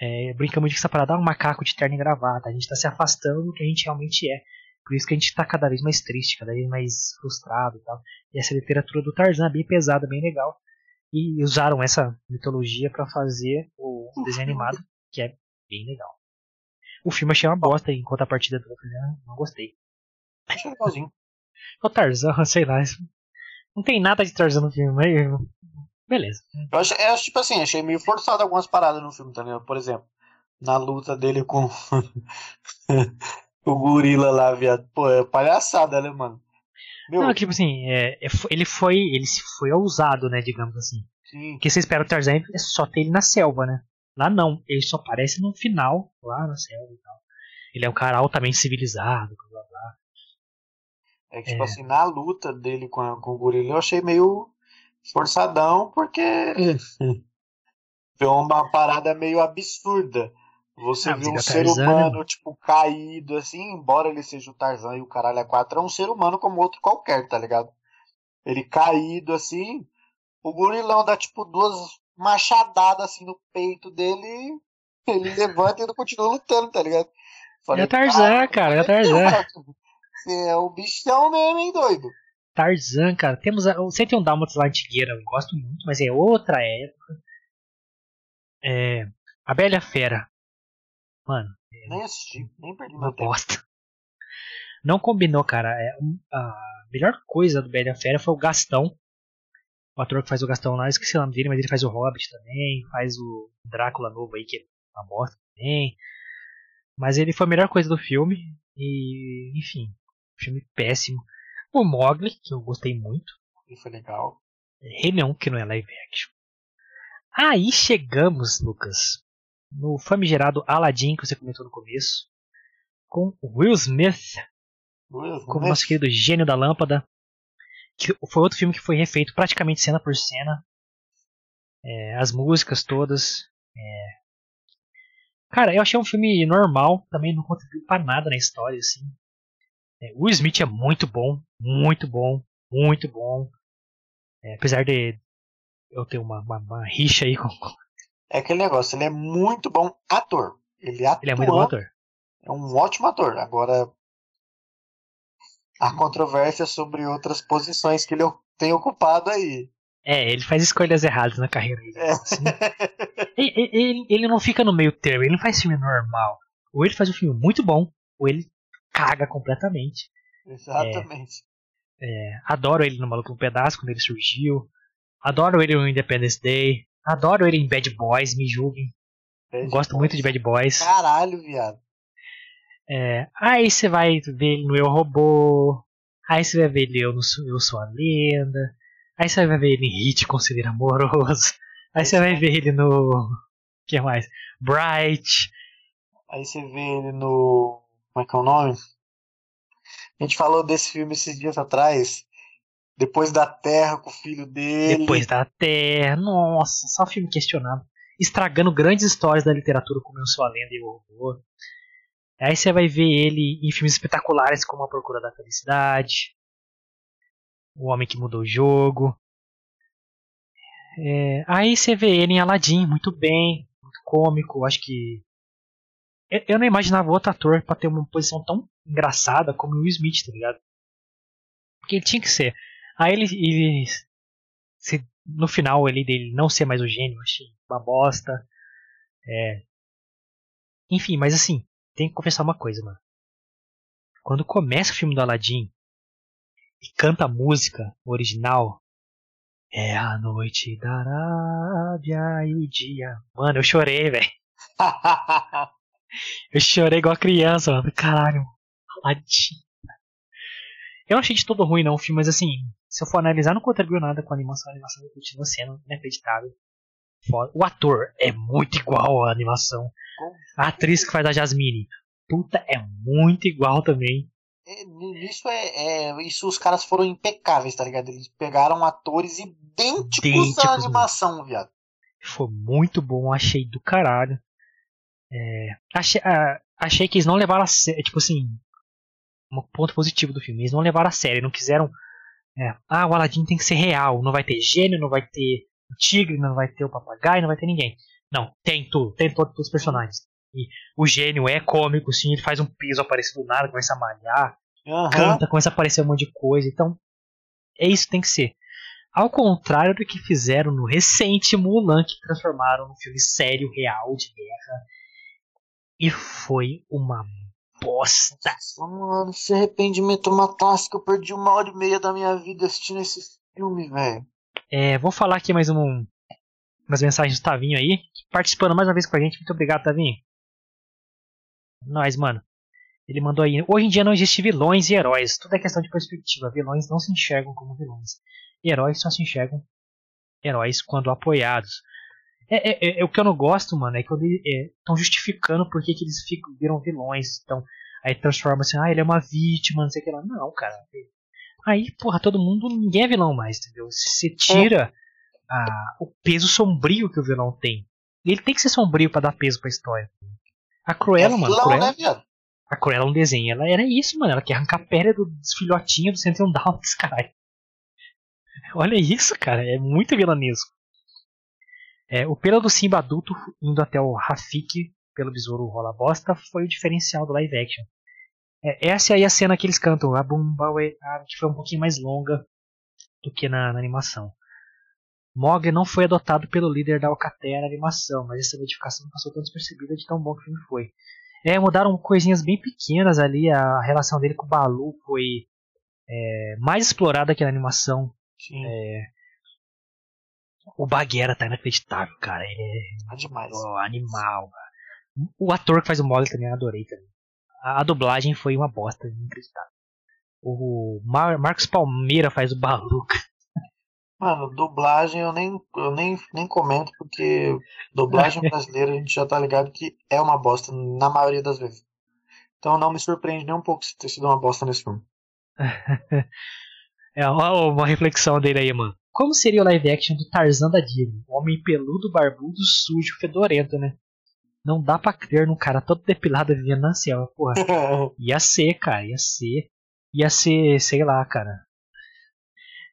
é, brincamos de que essa parada é um macaco de terno e gravata. A gente está se afastando do que a gente realmente é. Por isso que a gente está cada vez mais triste, cada vez mais frustrado e tal. E essa literatura do Tarzan é bem pesada, bem legal. E usaram essa mitologia para fazer o desenho animado, que é bem legal. O filme achei uma bosta, enquanto a partida do outro não, não gostei. Achei legalzinho. (laughs) O Tarzan, (laughs) sei lá. Não tem nada de Tarzan no filme. Beleza. Eu achei, eu, tipo assim, achei meio forçado algumas paradas no filme, tá ligado? Por exemplo, na luta dele com (laughs) o gorila lá, viado. Pô, é palhaçada, né, mano? Meu, Não, tipo assim, é, é, ele foi. Ele foi ousado, né, digamos assim. sim. Porque você espera o Tarzan é só ter ele na selva, né? Lá não, ele só aparece no final, lá na selva e tal. Ele é um cara altamente civilizado, blá blá. É que, tipo É. assim, na luta dele com, a- com o gorila, eu achei meio forçadão, porque (laughs) foi uma parada meio absurda. Você Ah, viu um é ser Tarzan, né, humano, mano? tipo, caído, assim, embora ele seja o Tarzan e o caralho é quatro, é um ser humano como outro qualquer, tá ligado? Ele caído, assim, o gorilão dá, tipo, duas machadadas, assim, no peito dele, ele (laughs) levanta e ele continua lutando, tá ligado? é Tarzan, cara, é Tarzan. Você é o bichão mesmo, hein, doido? Tarzan, cara, temos a, o 101 Dálmatas lá antigueira, eu gosto muito, mas é outra época. É. A Bela Fera. Mano, Nem assisti, nem perdi uma bosta. Não combinou, cara. É, a melhor coisa do Bela Fera foi o Gastão. O ator que faz o Gastão lá, eu esqueci o nome dele, mas ele faz o Hobbit também, faz o Drácula novo aí, que é uma bosta também. Mas ele foi a melhor coisa do filme. E, enfim, filme péssimo. O Mogli, que eu gostei muito. E foi legal. Leão, que não é live action. Aí chegamos, Lucas, no famigerado Aladdin que você comentou no começo, com Will Smith Will como Smith. nosso querido gênio da lâmpada. Que foi outro filme que foi refeito praticamente cena por cena. É, as músicas todas. é. Cara, eu achei um filme normal, também não contribuiu pra nada na história, assim. É, o Smith é muito bom, muito bom, muito bom. É, apesar de eu ter uma, uma, uma, rixa aí (laughs) com. É aquele negócio, ele é muito bom ator. Ele, atua, ele é muito bom ator. É um ótimo ator. Agora, há controvérsia sobre outras posições que ele tem ocupado aí. É, ele faz escolhas erradas na carreira dele. É. Assim. ele, ele, ele, não fica no meio termo, ele não faz filme normal. Ou ele faz um filme muito bom, ou ele caga completamente. Exatamente. É, é, adoro ele no Maluco no Pedaço, quando ele surgiu. Adoro ele no Independence Day. Adoro ele em Bad Boys, me julguem. Bad Gosto Boys. muito de Bad Boys. Caralho, viado. É, aí você vai ver ele no Eu Robô. Aí você vai ver ele eu no Eu Sou a Lenda. Aí você vai ver ele em Hit Conselheiro Amoroso. Aí você vai ver ele no. que mais? Bright. Aí você vê ele no. Como é que é o nome? A gente falou desse filme esses dias atrás. Depois da Terra com o filho dele. Depois da Terra. Nossa, só filme questionado. Estragando grandes histórias da literatura como Eu Sou a Lenda e o Horror. Aí você vai ver ele em filmes espetaculares como A Procura da Felicidade. O Homem que Mudou o Jogo. É, aí você vê ele em Aladdin, muito bem, muito cômico. Acho que. Eu não imaginava outro ator para ter uma posição tão engraçada como o Will Smith, tá ligado? Porque ele tinha que ser. Aí ele. ele se, no final ele dele não ser mais o gênio, achei uma bosta. É. Enfim, mas assim, tem que confessar uma coisa, mano. Quando começa o filme do Aladdin, e canta a música original. É a noite da Arábia e o dia. Mano, eu chorei, velho. (laughs) eu chorei igual criança, mano. Caralho, Aladdin. Eu não achei de todo ruim não o filme, mas assim, se eu for analisar, não contribuiu nada com a animação. A animação continua sendo inacreditável. O ator é muito igual à animação. A atriz que faz a Jasmine, puta, é muito igual também. É, isso é, é, Isso os caras foram impecáveis, tá ligado? Eles pegaram atores idênticos, idênticos à animação, mano. viado. Foi muito bom, achei do caralho. É, achei, uh, achei que eles não levaram a sério. Tipo assim. Um ponto positivo do filme. Eles não levaram a sério, não quiseram. É, ah, o Aladdin tem que ser real. Não vai ter gênio, não vai ter o tigre, não vai ter o papagaio, não vai ter ninguém. Não, tem tudo, tem todos os personagens. E o gênio é cômico, sim, ele faz um piso aparecer do nada, começa a malhar, uhum. canta, começa a aparecer um monte de coisa. Então, é isso que tem que ser. Ao contrário do que fizeram no recente Mulan, que transformaram num filme sério, real, de guerra. E foi uma bosta. Mano, esse arrependimento matasse que eu perdi uma hora e meia da minha vida assistindo esse filme, velho. É, vou falar aqui mais um, umas mensagens do Tavinho aí, participando mais uma vez com a gente. Muito obrigado, Tavinho. Nós, mano. Ele mandou aí. Hoje em dia não existe vilões e heróis. Tudo é questão de perspectiva. Vilões não se enxergam como vilões. E heróis só se enxergam heróis quando apoiados. É, é, é, é o que eu não gosto, mano, é que estão é, justificando por que eles ficam, viram vilões. Então, aí transforma assim, ah, ele é uma vítima, não sei o que lá. Não, cara. Aí, porra, todo mundo, ninguém é vilão mais, entendeu? Você tira a, o peso sombrio que o vilão tem. Ele tem que ser sombrio para dar peso pra história. A Cruella, é mano. Vilão, Cruella, né, a Cruella no desenho, ela era isso, mano. Ela quer arrancar a pele dos filhotinhos do 101 Dalmas, (laughs) caralho. Olha isso, cara. É muito vilanesco. É, o pelo do Simba adulto indo até o Rafik pelo besouro rola bosta foi o diferencial do live action. É, essa aí é a cena que eles cantam, a Bumba, que foi um pouquinho mais longa do que na, na animação. Mog não foi adotado pelo líder da Alcatel na animação, mas essa modificação não passou tão despercebida de tão bom que o filme foi. É, mudaram coisinhas bem pequenas ali, a relação dele com o Balu foi é, mais explorada que na animação. É, o Baguera tá inacreditável, cara. Ele é tá demais. Oh, animal. Cara. O ator que faz o Mog também adorei também. A, a dublagem foi uma bosta, inacreditável. O Mar Marcos Palmeira faz o Balu. Mano, dublagem eu nem, eu nem, nem comento, porque dublagem (laughs) brasileira a gente já tá ligado que é uma bosta na maioria das vezes. Então não me surpreende nem um pouco se ter sido uma bosta nesse filme. (laughs) é uma reflexão dele aí, mano. Como seria o live action do Tarzan da Disney? Homem peludo, barbudo, sujo, fedorento, né? Não dá pra crer num cara todo depilado vivendo na selva, porra. (laughs) ia ser, cara, ia ser. ia ser, sei lá, cara.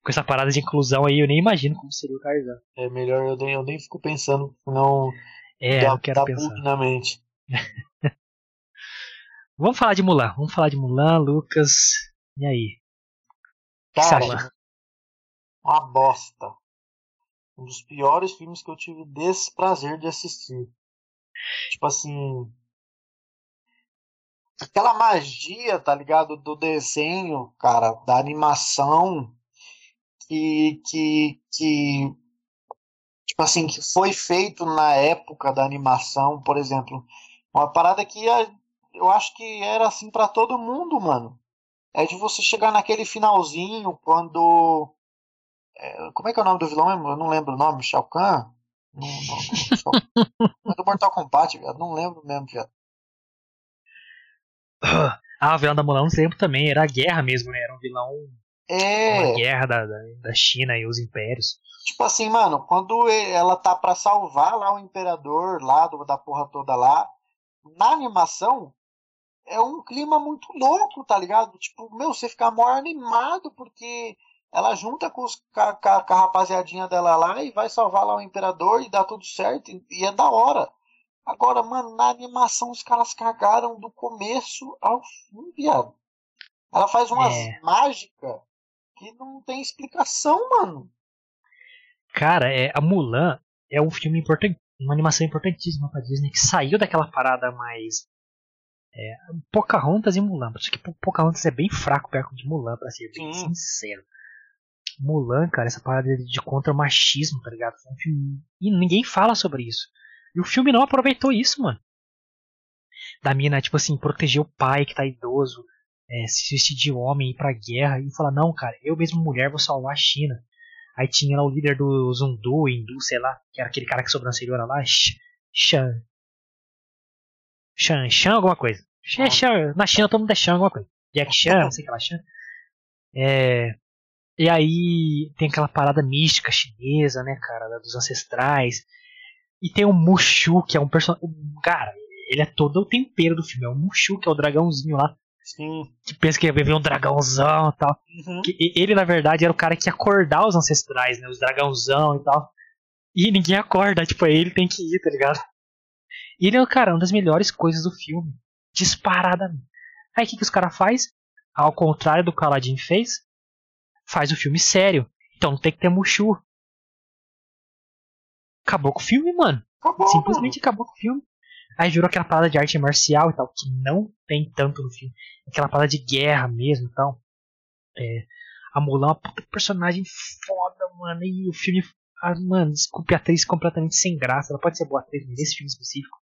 Com essa parada de inclusão aí, eu nem imagino como seria o Tarzan. É melhor eu nem, eu nem fico pensando, não É, dá, eu quero dá pensar. na mente. (laughs) Vamos falar de Mulan. Vamos falar de Mulan, Lucas. E aí? O que você Cara, acha? Uma bosta. Um dos piores filmes que eu tive desprazer de assistir. Tipo assim. Aquela magia, tá ligado? Do desenho, cara, da animação. Que. que, que tipo assim, que foi feito na época da animação, por exemplo. Uma parada que a- eu acho que era assim pra todo mundo, mano. É de você chegar naquele finalzinho quando. É, como é que é o nome do vilão mesmo? Eu não lembro o nome. Shao Kahn? Não, não, não, (laughs) É do Mortal Kombat, viado. Não lembro mesmo, viado. Ah, o vilão da Mulan, não lembro também. Era a guerra mesmo, né? Era um vilão. É. Uma guerra da, da, da China e os impérios. Tipo assim, mano, quando ela tá pra salvar lá o imperador lá do- da porra toda lá, na animação é um clima muito louco, tá ligado? Tipo, meu, você fica mó animado porque ela junta com, os, com, a, com a- rapaziadinha dela lá e vai salvar lá o imperador e dá tudo certo e, e é da hora. Agora, mano, na animação os caras cagaram do começo ao fim, viado. Ela faz umas É. mágicas que não tem explicação, mano. Cara, é, a Mulan é um filme importante, uma animação importantíssima pra Disney que saiu daquela parada mais. É, Pocahontas e Mulan. Só que Po- Pocahontas é bem fraco perto de Mulan, pra ser bem Sim. sincero. Mulan, cara, essa parada de, contra o machismo, tá ligado? Foi um filme- E ninguém fala sobre isso. E o filme não aproveitou isso, mano. Da mina, tipo assim, proteger o pai que tá idoso, é, se vestir de homem ir pra guerra e falar, não, cara, eu mesmo mulher vou salvar a China. Aí tinha lá o líder do Zundu, Hindu, sei lá, que era aquele cara que sobrancelha era lá, Sh- Shan. Shan, Shan alguma coisa. Shan. Shan, na China todo mundo é Shan alguma coisa. Jack Chan, não sei o que lá, Chan. É, e aí tem aquela parada mística chinesa, né, cara, dos ancestrais. E tem o Mushu, que é um personagem. Cara, ele é todo o tempero do filme. É o Mushu, que é o dragãozinho lá, Sim. que pensa que ia viver um dragãozão e tal. Uhum. Que ele, na verdade, era o cara que ia acordar os ancestrais, né? Os dragãozão e tal. E ninguém acorda, tipo, aí ele tem que ir, tá ligado? E ele é, cara, uma das melhores coisas do filme. Disparadamente. Aí o que, que os caras faz? Ao contrário do que o Aladdin fez, faz o filme sério. Então tem que ter Mushu. Acabou com o filme, mano. Acabou, Simplesmente acabou com o filme. Aí virou aquela parada de arte marcial e tal, que não tem tanto no filme. Aquela parada de guerra mesmo e tal. É, a Mulan é uma puta personagem foda, mano. E o filme. Ah, mano, desculpe a atriz completamente sem graça. Ela pode ser boa atriz, mas nesse filme específico.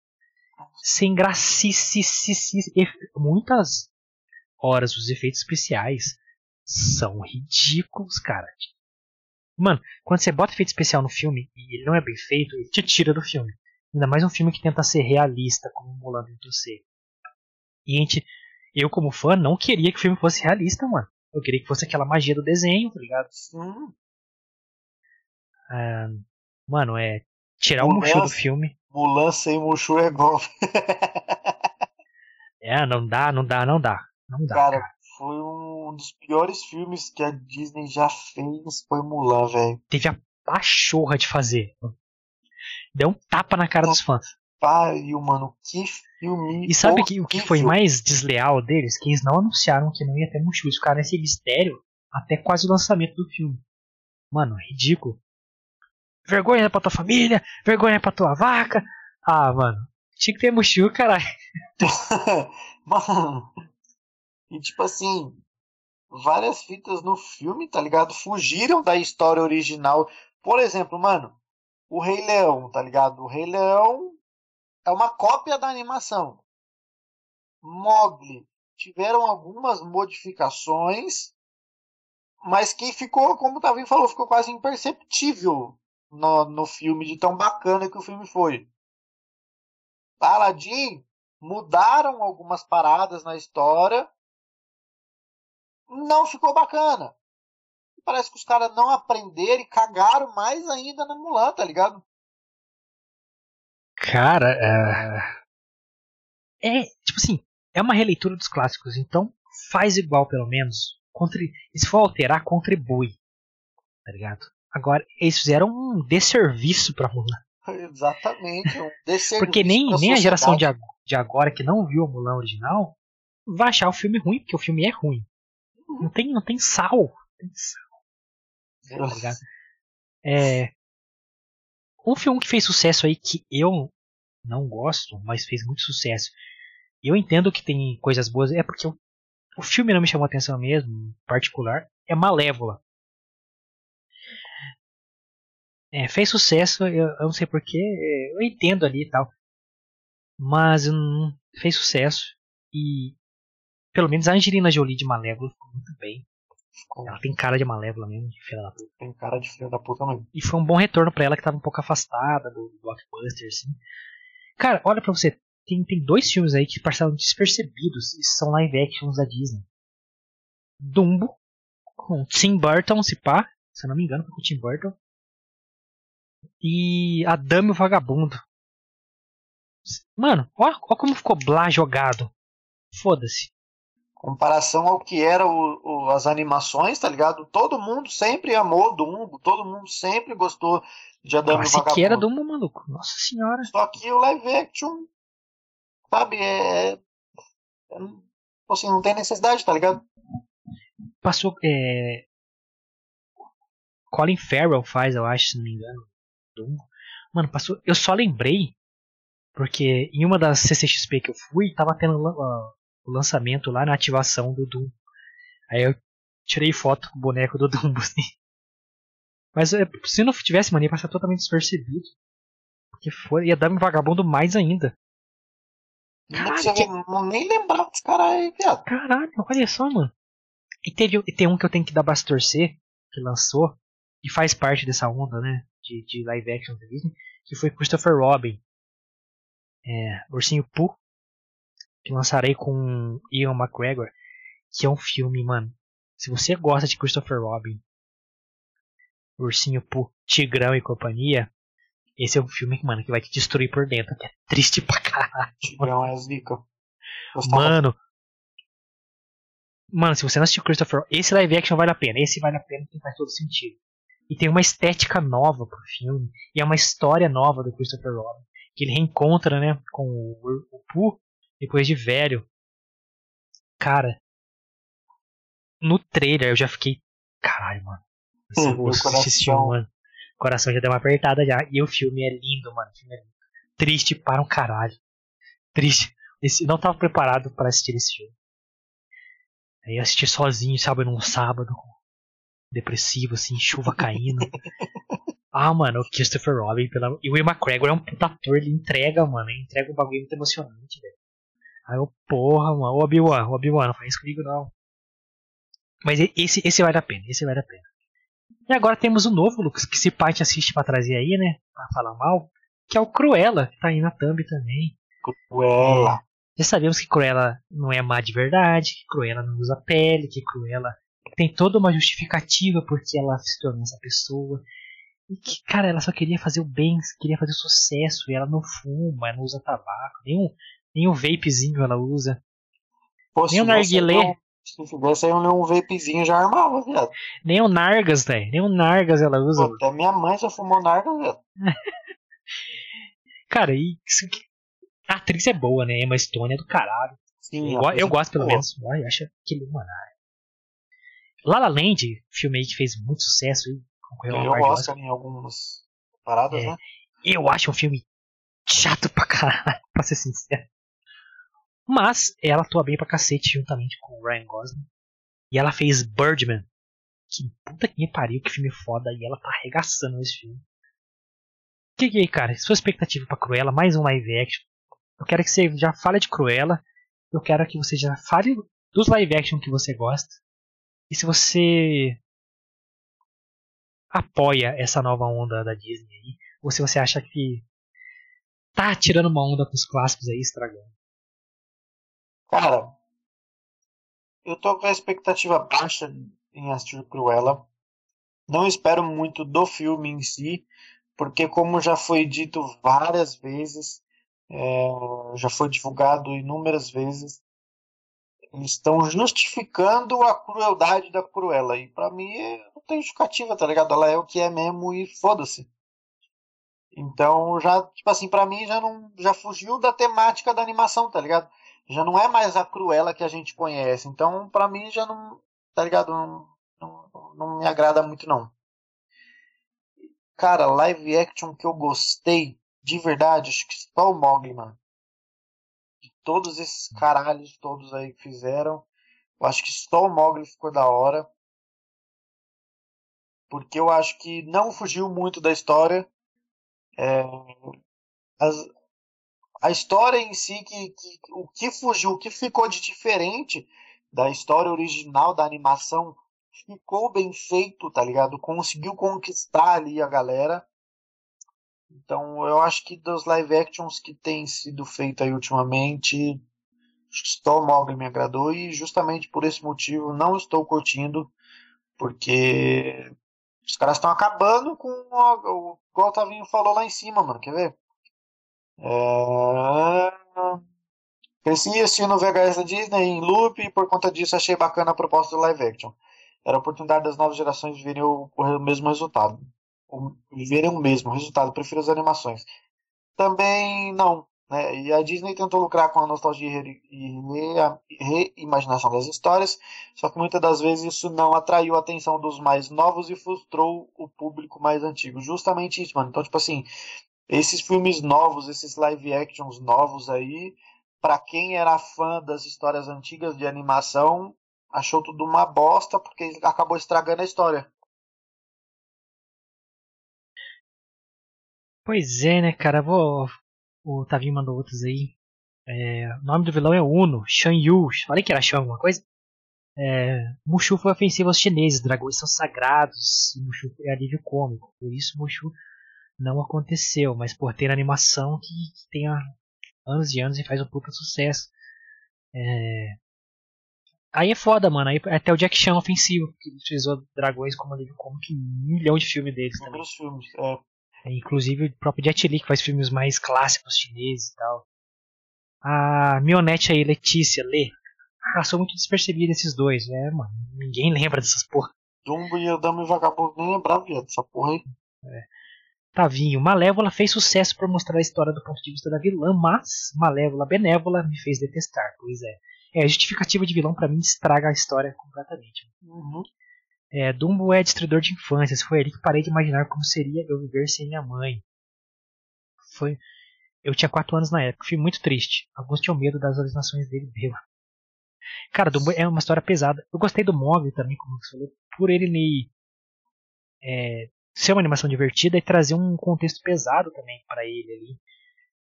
Sem são ridículos, cara. Mano, quando você bota efeito especial no filme e ele não é bem feito, ele te tira do filme. Ainda mais um filme que tenta ser realista, como o Mulan tentou ser. E a gente, eu como fã, não queria que o filme fosse realista, mano. Eu queria que fosse aquela magia do desenho, tá ligado? Ah, mano, é tirar Mulan, o Mushu do filme. Mulan sem Mushu é bom. (laughs) é, não dá, não dá, não dá. Não dá cara, cara. foi um dos piores filmes que a Disney já fez. Foi Mulan, velho. Teve a pachorra de fazer. Deu um tapa na cara dos fãs. Pariu, mano. Que filme. E sabe que, o que foi mais desleal deles? Que eles não anunciaram que não ia ter Mushu. Eles ficaram nesse mistério até quase o lançamento do filme. Mano, ridículo. Vergonha pra tua família, vergonha pra tua vaca. Ah, mano. Tinha que ter Mushu, caralho. (laughs) mano. E tipo assim. Várias fitas no filme, tá ligado? Fugiram da história original. Por exemplo, mano. O Rei Leão, tá ligado? O Rei Leão é uma cópia da animação. Mogli tiveram algumas modificações, mas que ficou, como o Tavinho falou, ficou quase imperceptível no, no filme, de tão bacana que o filme foi. Aladdin mudaram algumas paradas na história, não ficou bacana. Parece que os caras não aprenderam e cagaram mais ainda na Mulan, tá ligado? Cara, é... é. Tipo assim, é uma releitura dos clássicos, então faz igual pelo menos. Contri... Se for alterar, contribui. Tá ligado? Agora, eles fizeram um desserviço pra Mulan. (laughs) Exatamente, um desserviço. Porque nem, nem a geração de, de agora que não viu a Mulan original vai achar o filme ruim, porque o filme é ruim. Não tem, não tem sal. Não tem sal, tá ligado? É, um filme que fez sucesso aí que eu não gosto, mas fez muito sucesso. Eu entendo que tem coisas boas, é porque o, o filme não me chamou atenção mesmo, em particular, é Malévola. É, fez sucesso, eu, eu não sei porquê, eu entendo ali e tal. Mas hum, fez sucesso e pelo menos a Angelina Jolie de Malévola ficou muito bem. Ela tem cara de Malévola mesmo, de filha da puta. Tem cara de filho da puta mesmo. E foi um bom retorno pra ela que tava um pouco afastada do do blockbuster, assim. Cara, olha pra você, tem, tem dois filmes aí que passaram despercebidos e são live actions da Disney. Dumbo, com Tim Burton, se pá, se eu não me engano, com o Tim Burton. E A Dama e o Vagabundo. Mano, ó, ó como ficou blá jogado. Foda-se. Comparação ao que era o, o- as animações, tá ligado? Todo mundo sempre amou Dumbo, todo mundo sempre gostou de Adão e o Nossa, que era Vagabundo. Dumbo, maluco. Nossa senhora. Só que o live action, sabe, é, é- assim, não tem necessidade, tá ligado? Passou. É... Colin Farrell faz, eu acho, se não me engano. Dumbo. Mano, passou. Eu só lembrei. Porque em uma das CCXP que eu fui, tava tendo o lançamento lá na ativação do Doom. Aí eu tirei foto com o boneco do Dumbo, (laughs) assim. Mas é, se não tivesse mania, ia passar totalmente despercebido. Porque foi. Ia dar um vagabundo mais ainda. Caralho, que- não nem lembrar desse cara aí, viado. Caralho, olha só, mano. E, teve, e tem um que eu tenho que dar se torcer, que lançou, e faz parte dessa onda, né? De, de live action da Disney, que foi Christopher Robin. É, Ursinho Pooh, que lançarei com Ian McGregor, que é um filme, mano. Se você gosta de Christopher Robin, Ursinho Pooh, Tigrão e companhia, esse é um filme, mano, que vai te destruir por dentro, que é triste pra caralho. Tigrão é zica. Mano. Mano, se você não assistiu Christopher, esse live action vale a pena. Esse vale a pena porque faz todo sentido. E tem uma estética nova pro filme. E é uma história nova do Christopher Robin. Que ele reencontra, né, com o, o Pooh depois de velho. Cara. No trailer eu já fiquei. Caralho, mano. Esse Hum, coração. filme, mano. O coração já deu uma apertada já. E o filme é lindo, mano. O filme é lindo. Triste para um caralho. Triste. Esse, não tava preparado para assistir esse filme. Aí eu assisti sozinho, sabe, num sábado, depressivo, assim, chuva caindo. (laughs) ah, mano, o Christopher Robin, pela... e o Will McGregor é um puta ator, ele entrega, mano, ele entrega um bagulho muito emocionante, velho. Aí eu, porra, mano, o Obi-Wan, o Obi-Wan, não faz isso comigo não. Mas esse, esse vale a pena, esse vale a pena. E agora temos o novo, Lucas, que se pai te assiste pra trazer aí, né, pra falar mal, que é o Cruella, que tá aí na thumb também. Cruella. Já sabemos que Cruella não é má de verdade, que Cruella não usa pele, que Cruella tem toda uma justificativa porque ela se tornou essa pessoa. E que, cara, ela só queria fazer o bem, queria fazer o sucesso, e ela não fuma, não usa tabaco, nem um, nem um vapezinho ela usa. Pô, Nem tivesse narguilé. um- Se tivesse aí um, um vapezinho já armava, viado. Nem o Nargas, velho. Nem o Nargas ela usa. Pô, até minha mãe já fumou narga, viado. (laughs) Cara, e isso a atriz é boa, né? Emma Stone é do caralho. Sim, Eu, eu gosto, pelo boa. menos. Eu acho que ele mano. La La Land, filme aí que fez muito sucesso concorreu um de Oscar em algumas paradas, É. né? Eu acho um filme chato pra caralho, (laughs) pra ser sincero. Mas ela atua bem pra cacete juntamente com o Ryan Gosling. E ela fez Birdman. Que puta que me pariu, que filme foda. E ela tá arregaçando nesse filme. Que que aí, cara? Sua expectativa pra Cruella, mais um live action. Eu quero que você já fale de Cruella. Eu quero que você já fale dos live action que você gosta. E se você apoia essa nova onda da Disney aí, ou se você acha que tá tirando uma onda com os clássicos aí, estragando. Cara, eu tô com a expectativa baixa em assistir Cruella. Não espero muito do filme em si, porque como já foi dito várias vezes, é, já foi divulgado inúmeras vezes, Eles estão justificando a crueldade da Cruella. E pra mim não tem justificativa, tá ligado? Ela é o que é mesmo e foda-se. Então já, tipo assim, pra mim já não. Já fugiu da temática da animação, tá ligado? Já não é mais a Cruella que a gente conhece. Então, pra mim já não. Tá ligado? Não, não, não me agrada muito, não. Cara, live action que eu gostei de verdade, acho que só o Mogli, mano todos esses caralhos todos aí que fizeram. Eu acho que só o Mogli ficou da hora. Porque eu acho que não fugiu muito da história. É, as, a história em si, que, que, o que fugiu, o que ficou de diferente da história original, da animação, ficou bem feito, tá ligado? Conseguiu conquistar ali a galera. Então, eu acho que dos live actions que tem sido feito aí ultimamente, só o Mogli me agradou e justamente por esse motivo não estou curtindo, porque os caras estão acabando com o que o Otavinho falou lá em cima, mano. Quer ver? É... Cresci assistindo VHS da Disney em loop e por conta disso achei bacana a proposta do live action. Era a oportunidade das novas gerações verem o, o mesmo resultado viverem o mesmo resultado. Prefiro as animações. Também não. Né? E a Disney tentou lucrar com a nostalgia e reimaginação das histórias, só que muitas das vezes isso não atraiu a atenção dos mais novos e frustrou o público mais antigo. Justamente isso, mano. Então, tipo assim, esses filmes novos, esses live actions novos aí, para quem era fã das histórias antigas de animação, achou tudo uma bosta porque acabou estragando a história. Pois é, né, cara? Vou... O Tavinho mandou outros aí. É... O nome do vilão é Uno, Shan Yu. Falei que era Shan alguma coisa? É... Mushu foi ofensivo aos chineses, dragões são sagrados, e Mushu foi alívio cômico. Por isso Mushu não aconteceu, mas por ter animação que, que tem há anos e anos e faz um puta sucesso. É... Aí é foda, mano. Aí até o Jack Chan ofensivo, que utilizou dragões como alívio cômico em um milhão de filmes deles também. filmes, é. É, inclusive o próprio Jet Li que faz filmes mais clássicos chineses e tal. A Mionete aí, Letícia, Lê. Passou muito despercebida esses dois, né, mano? Ninguém lembra dessas porra. Dumbo e a Dama e Vagabundo nem lembrava dessa porra aí. É. Tavinho, Malévola fez sucesso por mostrar a história do ponto de vista da vilã, mas Malévola Benévola me fez detestar. Pois é. É, a justificativa de vilão para mim estraga a história completamente. Uhum. É, Dumbo é destruidor de infâncias. Foi ali que parei de imaginar como seria eu viver sem minha mãe. Foi. Eu tinha 4 anos na época. Fui muito triste. Alguns tinham medo das alucinações dele bêbado. Cara, Dumbo é uma história pesada. Eu gostei do Mogli também, como você falou, por ele me, é, ser uma animação divertida e trazer um contexto pesado também para ele ali.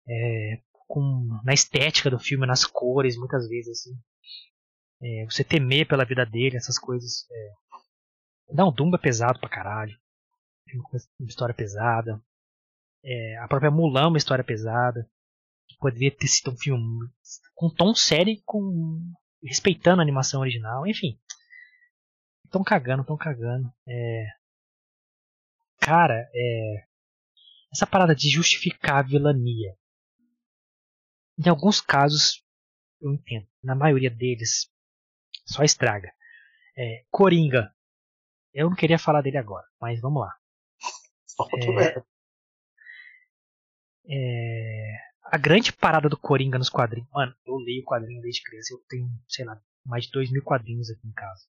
É, com, na estética do filme, nas cores, muitas vezes assim. É, você temer pela vida dele, essas coisas. É, não, Dumbo é pesado pra caralho. Uma história pesada. É, a própria Mulan é uma história pesada. Poderia ter sido um filme com tom sério, com respeitando a animação original, enfim. Estão cagando, estão cagando. É... Cara, é... essa parada de justificar a vilania. Em alguns casos, eu entendo. Na maioria deles, só estraga. É, Coringa eu não queria falar dele agora, mas vamos lá. É, é, a grande parada do Coringa nos quadrinhos. Mano, eu leio quadrinho desde criança. Eu tenho, sei lá, mais de dois mil quadrinhos aqui em casa.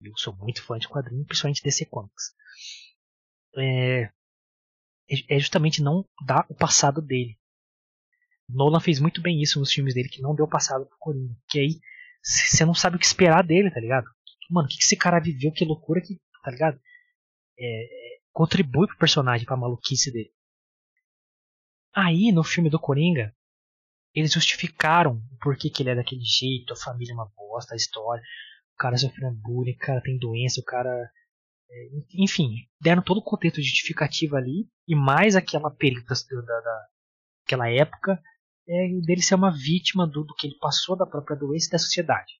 Eu sou muito fã de quadrinhos, principalmente DC Comics. É, é justamente não dar o passado dele. Nolan fez muito bem isso nos filmes dele, que não deu passado pro Coringa. Que aí você não sabe o que esperar dele, tá ligado? mano, o que, que esse cara viveu, que loucura que, tá ligado? É, é, contribui pro personagem, pra maluquice dele. Aí, no filme do Coringa, eles justificaram o porquê que ele é daquele jeito, a família é uma bosta, a história, o cara sofrendo bullying, o cara tem doença, o cara. É, enfim, deram todo o contexto justificativo ali, e mais aquela película da, da, daquela época, é, dele ser uma vítima do, do que ele passou da própria doença e da sociedade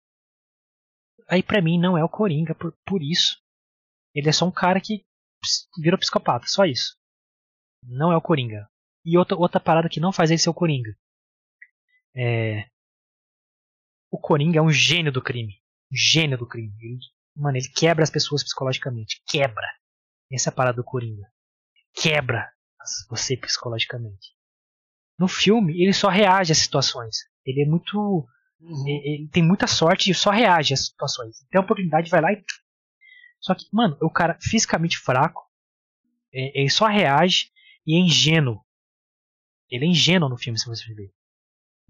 aí para mim não é o Coringa por, por isso. Ele é só um cara que virou psicopata, só isso. Não é o Coringa. E outra, outra parada que não faz ele ser o Coringa. É, o Coringa é um gênio do crime. Um gênio do crime. Ele, mano, ele quebra as pessoas psicologicamente. Quebra. Essa é a parada do Coringa. Quebra você psicologicamente. No filme, ele só reage às situações. Ele é muito. Uhum. Ele tem muita sorte e só reage às situações. Tem a oportunidade, vai lá e. Só que, mano, o cara fisicamente fraco. É, ele só reage e é ingênuo. Ele é ingênuo no filme, se você ver.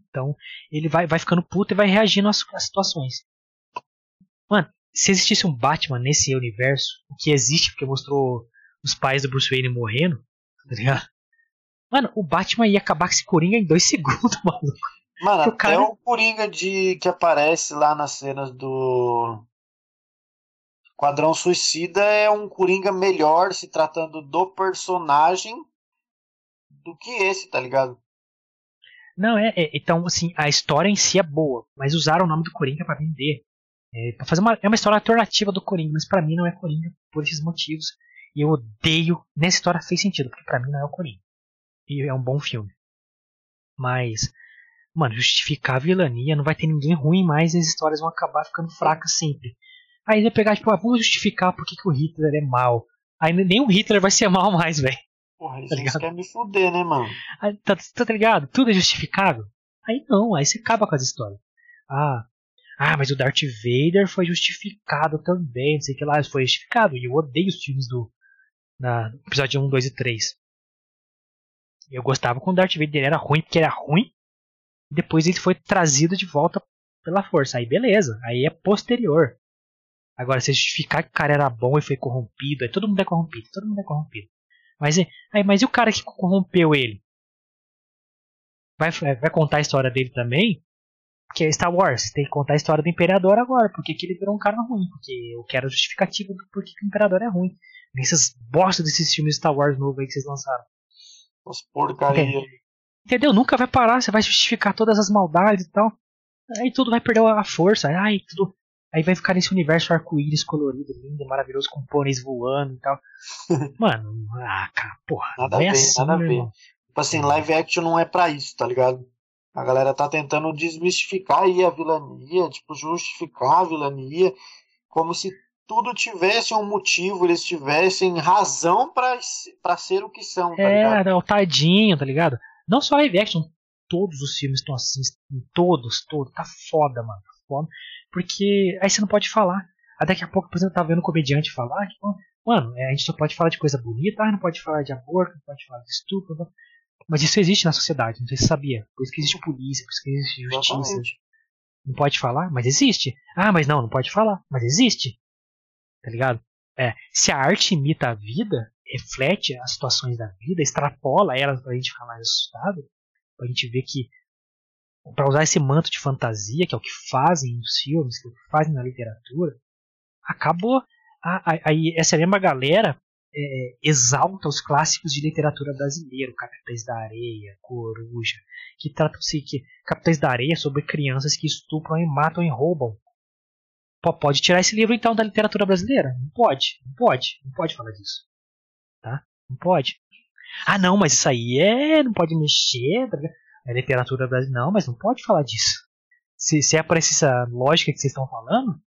Então, ele vai, vai ficando puto e vai reagindo às, às situações. Mano, se existisse um Batman nesse universo, o que existe porque mostrou os pais do Bruce Wayne morrendo, tá ligado? Mano, o Batman ia acabar com esse Coringa em dois (laughs) segundos, maluco. Mano, o até cara... o Coringa de, que aparece lá nas cenas do Quadrão Suicida é um Coringa melhor se tratando do personagem do que esse, tá ligado? Não, é, é, então, assim, a história em si é boa, mas usaram o nome do Coringa para vender. É, pra fazer uma, é uma história alternativa do Coringa, mas para mim não é Coringa por esses motivos. E eu odeio. Nessa história fez sentido, porque para mim não é o Coringa. E é um bom filme. Mas, mano, justificar a vilania, não vai ter ninguém ruim mais e as histórias vão acabar ficando fracas sempre. Aí vai pegar, tipo, ah, vamos justificar por que, que o Hitler é mal. Aí nem o Hitler vai ser (laughs) mal mais, velho. Porra, tá isso quer me fuder, né, mano? Aí, tá, tá ligado? Tudo é justificável. Aí não, aí você acaba com as histórias. Ah, ah, mas o Darth Vader foi justificado também, não sei o que lá, foi justificado. E eu odeio os filmes do na, episódio 1, 2 e 3. Eu gostava quando o Darth Vader era ruim, porque era ruim. Depois ele foi trazido de volta pela força. Aí beleza, aí é posterior. Agora, se justificar que o cara era bom e foi corrompido, aí todo mundo é corrompido, todo mundo é corrompido. Mas, aí, mas e o cara que corrompeu ele? Vai, vai contar a história dele também? Porque é Star Wars, tem que contar a história do Imperador agora, porque que ele virou um cara ruim, porque eu quero justificativa do porquê que o Imperador é ruim. Nessas bosta desses filmes Star Wars novo aí que vocês lançaram. As porcaria. Entendeu? Entendeu? Nunca vai parar, você vai justificar todas as maldades e tal. Aí tudo vai perder a força. Ai, tudo. Aí vai ficar nesse universo arco-íris colorido, lindo, maravilhoso, com pôneis voando e tal. (laughs) Mano, ah, cara, porra. Nada a ver, assim, nada a ver. Tipo assim, live action não é pra isso, tá ligado? A galera tá tentando desmistificar aí a vilania, tipo, justificar a vilania, como se tudo tivesse um motivo, eles tivessem razão para ser o que são, tá é, ligado? É, o tadinho, tá ligado? Não só live action, todos os filmes estão assim, todos, todos, tá foda, mano, tá foda. Porque aí você não pode falar. Aí daqui a pouco, por exemplo, tá vendo um comediante falar que, mano, é, a gente só pode falar de coisa bonita, ah, não pode falar de aborto, não pode falar de estupro, não. Mas isso existe na sociedade, não sei se você sabia. Por isso que existe polícia, por isso que existe justiça. Exatamente. Não pode falar, mas existe. Ah, mas não, não pode falar, mas existe tá ligado? É, se a arte imita a vida, reflete as situações da vida, extrapola elas pra gente ficar mais assustado, pra gente ver que para usar esse manto de fantasia, que é o que fazem nos filmes, que é o que fazem na literatura, acabou. Aí essa mesma galera é, exalta os clássicos de literatura brasileira, Capitães da Areia, Coruja, que tratam-se que Capitães da Areia sobre crianças que estupram e matam e roubam pode tirar esse livro então da literatura brasileira? Não pode, não pode, não pode falar disso. Tá? Não pode. Ah, não, mas isso aí é. Não pode mexer. Tá é literatura brasileira. Não, mas não pode falar disso. Se, se é para essa lógica que vocês estão falando,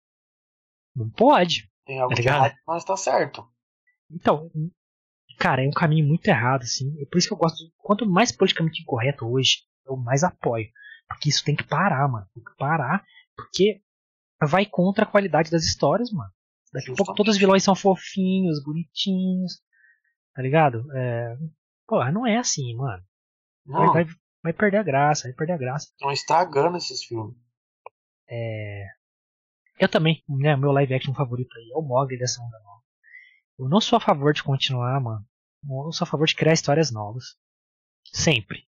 não pode. Tem algo tá errado, mas tá certo. Então, cara, é um caminho muito errado, assim. É por isso que eu gosto. Quanto mais politicamente incorreto hoje, eu mais apoio. Porque isso tem que parar, mano. Tem que parar. Porque vai contra a qualidade das histórias, mano. Daqui a pouco todos os vilões são fofinhos, bonitinhos. Tá ligado? É... Porra, não é assim, mano. Vai, vai, vai, perder a graça, vai perder a graça. Estão estragando esses filmes. É. Eu também, né? Meu live action favorito aí é o Mogli dessa onda nova. Eu não sou a favor de continuar, mano. Eu sou a favor de criar histórias novas. Sempre.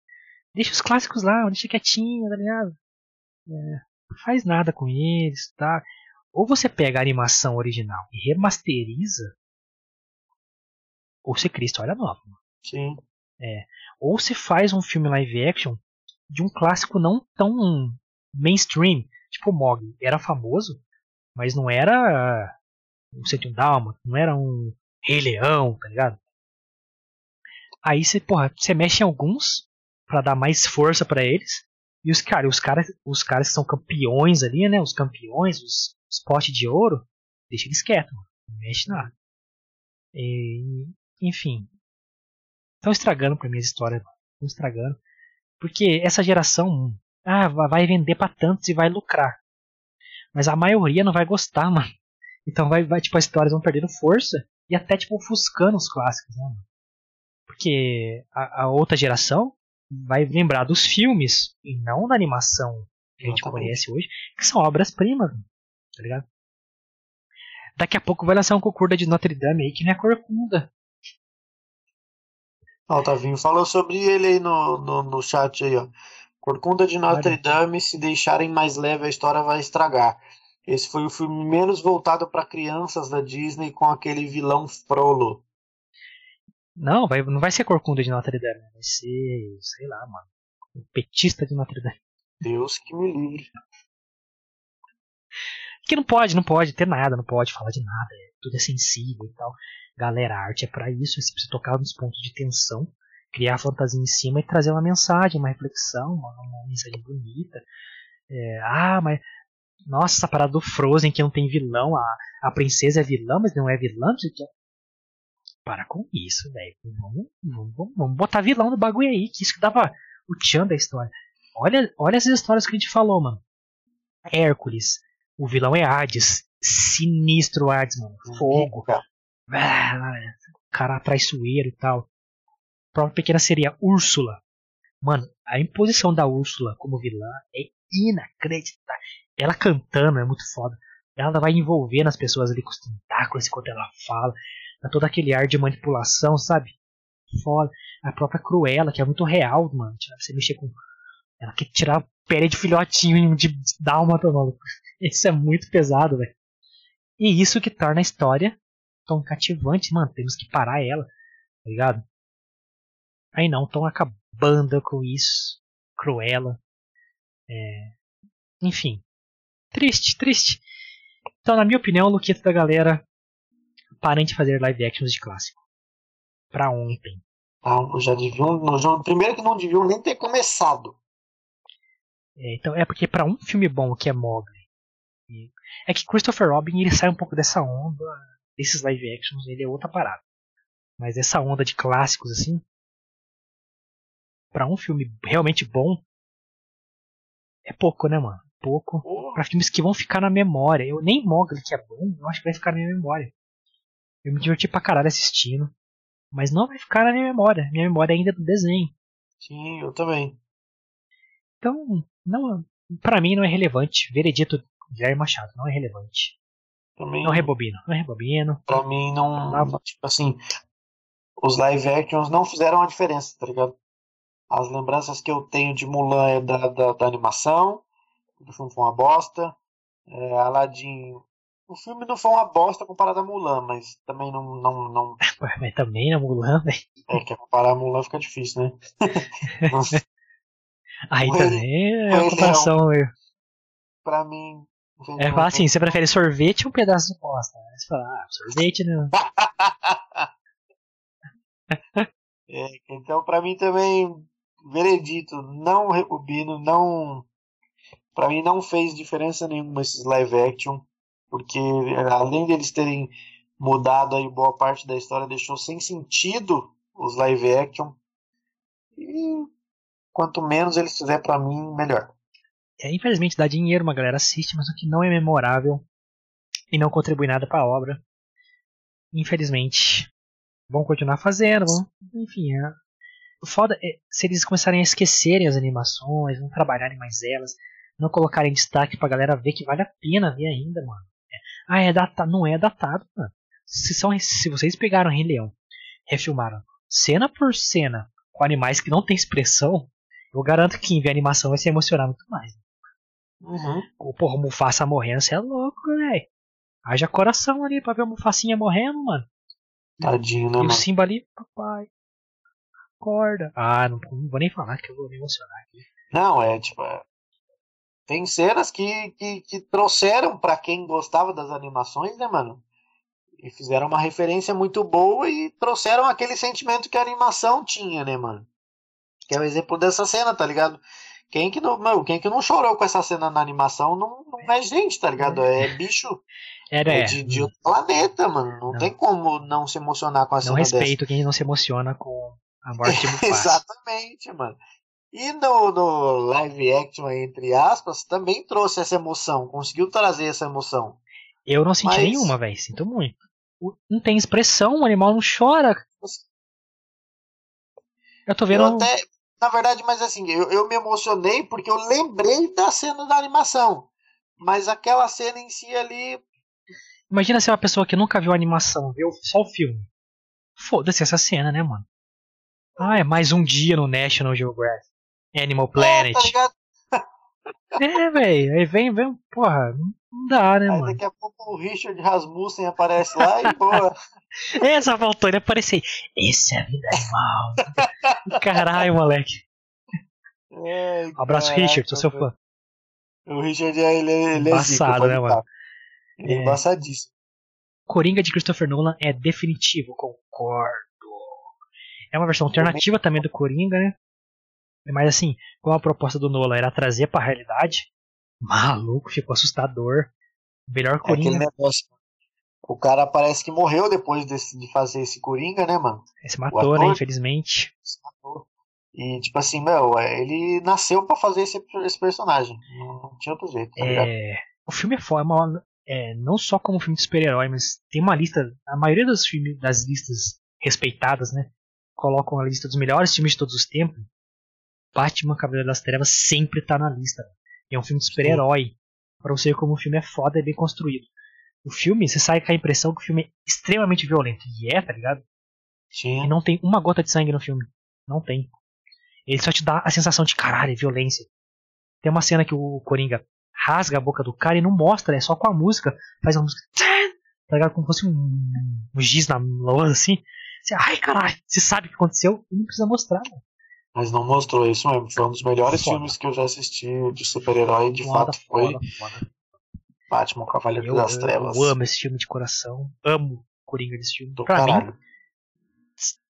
Deixa os clássicos lá, deixa quietinho, tá ligado? É, faz nada com eles, tá? Ou você pega a animação original e remasteriza, ou você cria história nova. Sim. É. Ou você faz um filme live action de um clássico não tão mainstream, tipo o Mog. Era famoso, mas não era um 101 Dálmata, não era um Rei Leão, tá ligado? Aí você, porra, você mexe em alguns para dar mais força para eles E os, cara, os, caras, os caras que são campeões ali, né? Os campeões, os, os potes de ouro, deixa eles quietos. Não mexe nada. E, enfim. Estão estragando pra mim as histórias, Estão estragando. Porque essa geração ah, vai vender pra tantos e vai lucrar. Mas a maioria não vai gostar, (laughs) mano. Então vai, vai tipo, as histórias vão perdendo força e até tipo ofuscando os clássicos, né? Porque a, a outra geração vai lembrar dos filmes e não da animação que a gente Exatamente. conhece hoje, que são obras-primas, tá ligado? Daqui a pouco vai lançar um concurso de Notre Dame aí que não é corcunda. O Tavinho falou sobre ele aí no, no, no chat aí, ó. Corcunda de Notre Dame, se deixarem mais leve a história vai estragar. Esse foi o filme menos voltado para crianças da Disney com aquele vilão Frollo. Não, vai, não vai ser Corcunda de Notre Dame, vai ser, sei lá, mano. Um petista de Notre Dame. Deus que me livre. Que não pode, não pode ter nada, não pode falar de nada, é, tudo é sensível e tal. Galera, a arte é para isso, você precisa tocar nos pontos de tensão, criar fantasia em cima e trazer uma mensagem, uma reflexão, uma, uma mensagem bonita. É, ah, mas nossa, essa parada do Frozen que não tem vilão, a, a princesa é vilã, mas não é vilã, para com isso, velho. Vamos, vamos, vamos, botar vilão no bagulho aí, que isso que dava o tchan da história. Olha, olha essas histórias que a gente falou, mano. Hércules, o vilão é Hades, sinistro Hades, mano. Fogo. Ah, cara traiçoeiro e tal. A própria pequena seria Úrsula. Mano, a imposição da Úrsula como vilã é inacreditável. Ela cantando é muito foda. Ela vai envolvendo as pessoas ali com os tentáculos enquanto ela fala. Dá todo aquele ar de manipulação, sabe? Foda. A própria Cruella, que é muito real, mano. Você mexer com. Ela quer tirar pele de filhotinho de dálmata, mano. (laughs) Isso é muito pesado, velho. E isso que torna a história tão cativante, mano. Temos que parar ela, tá ligado? Aí não, estão acabando com isso. Cruella. É... Enfim. Triste, triste. Então, na minha opinião, o Luquito da galera parem de fazer live actions de clássico. Pra ontem. Ah, já deviam. Primeiro que não deviam nem ter começado. É, então, é porque para um filme bom que é Mogli. É que Christopher Robin ele sai um pouco dessa onda desses live actions, ele é outra parada. Mas essa onda de clássicos assim, para um filme realmente bom, é pouco, né, mano? Pouco. Para filmes que vão ficar na memória. Eu nem Mogli que é bom, eu acho que vai ficar na minha memória. Eu me diverti pra caralho assistindo. Mas não vai ficar na minha memória. Minha memória ainda é do desenho. Sim, eu também. Então, não, para mim não é relevante. Veredito Guilherme Machado não é relevante. Também não rebobino, não rebobino. Pra mim não, não tipo assim, os live actions não fizeram a diferença, tá ligado? As lembranças que eu tenho de Mulan é da, da, da animação, o filme foi uma bosta. É, Aladdin o filme não foi uma bosta comparado a Mulan, mas também não. não, não... (laughs) mas também a Mulan, velho. É, que comparar a Mulan fica difícil, né? (laughs) Aí também é uma comparação. Pra mim. É falar assim, você prefere sorvete ou um pedaço de bosta? Você fala, ah, sorvete não. (laughs) é, então, pra mim também, veredito, não rebobino, não. Pra mim não fez diferença nenhuma esses live action porque além deles terem mudado aí boa parte da história, deixou sem sentido os live action. E quanto menos eles fizer para mim, melhor. É, infelizmente dá dinheiro, uma galera assiste, mas o que não é memorável e não contribui nada para a obra. Infelizmente, vão continuar fazendo, vão, enfim, é, o foda é se eles começarem a esquecerem as animações, não trabalharem mais elas, não colocarem destaque pra galera ver que vale a pena ver ainda, mano. Ah, é datado. Não é datado, mano. Se, são, se vocês pegaram Rei Leão, refilmaram cena por cena com animais que não tem expressão, eu garanto que quem vê animação vai se emocionar muito mais. Uhum. O porra, o Mufasa morrendo, você é louco, velho. Haja coração ali pra ver o Mufacinha morrendo, mano. Tadinho, né, E mano? o Simba ali, papai. Acorda. Ah, não, não, vou nem falar que eu vou me emocionar aqui. Não, é tipo. É tem cenas que, que, que trouxeram para quem gostava das animações, né, mano? E fizeram uma referência muito boa e trouxeram aquele sentimento que a animação tinha, né, mano? Que é o exemplo dessa cena, tá ligado? Quem que não, não, quem que não chorou com essa cena na animação não, não é gente, tá ligado? É bicho (laughs) Era, é é, de, de outro planeta, mano. Não, Não. tem como não se emocionar com a não cena respeito quem não se emociona com a morte dessa. (laughs) Mufasa. Exatamente, mano. E no, no live action, entre aspas, também trouxe essa emoção, conseguiu trazer essa emoção. Eu não senti Mas- nenhuma, velho. Sinto muito. Não tem expressão, o animal não chora. Eu tô vendo. Eu até, na verdade, mas assim, eu, eu me emocionei porque eu lembrei da cena da animação. Mas aquela cena em si ali, Imagina ser uma pessoa que nunca viu a animação, viu só o filme. Foda-se essa cena, né, mano? Ah, é mais um dia no National Geographic. Animal é, Planet. tá ligado? (laughs) É, velho. Aí vem, vem. Porra, não dá, né, Aí mano? daqui a pouco o Richard Rasmussen aparece lá e boa. (laughs) Essa faltou ele aparecer. Esse é a vida animal. (laughs) Caralho, moleque. Ai, Abraço, caraca, Richard, sou seu fã. O Richard, ele, ele é zica, Embaçado, pode né, falar. mano? Ele é É. embaçadíssimo. Coringa de Christopher Nolan é definitivo, concordo. É uma versão alternativa também do Coringa, né? Mas assim, como a proposta do Nolan era trazer pra realidade, maluco, ficou assustador. Melhor É aquele Coringa. negócio. O cara parece que morreu depois desse- de fazer esse Coringa, né, mano? Se matou, né? Infelizmente. Se matou. E, tipo assim, meu, é, ele nasceu pra fazer esse, esse personagem. Não, tinha outro jeito, tá? É, o filme é foda, é é, não só como filme de super-herói, mas tem uma lista. A maioria dos filmes, das listas respeitadas, né? Colocam a lista dos melhores filmes de todos os tempos. Batman Cavaleiro das Trevas sempre tá na lista. E é um filme de super-herói. Pra você ver como o filme é foda e bem construído. O filme, você sai com a impressão que o filme é extremamente violento. E é, tá ligado? Sim. E não tem uma gota de sangue no filme. Não tem. Ele só te dá a sensação de caralho, violência. Tem uma cena que o Coringa rasga a boca do cara e não mostra, é só com a música. Faz uma música. Tá ligado? Como se fosse um, um giz na lousa assim. Você, ai caralho, você sabe o que aconteceu e não precisa mostrar. Mano. Mas não mostrou isso mesmo. Foi um dos melhores Foda. filmes que eu já assisti de super-herói. De Foda, fato, foi foda. Batman Cavaleiro Eu, das eu- Trevas. eu amo esse filme de coração. Amo Coringa desse filme. Do pra mim, caralho.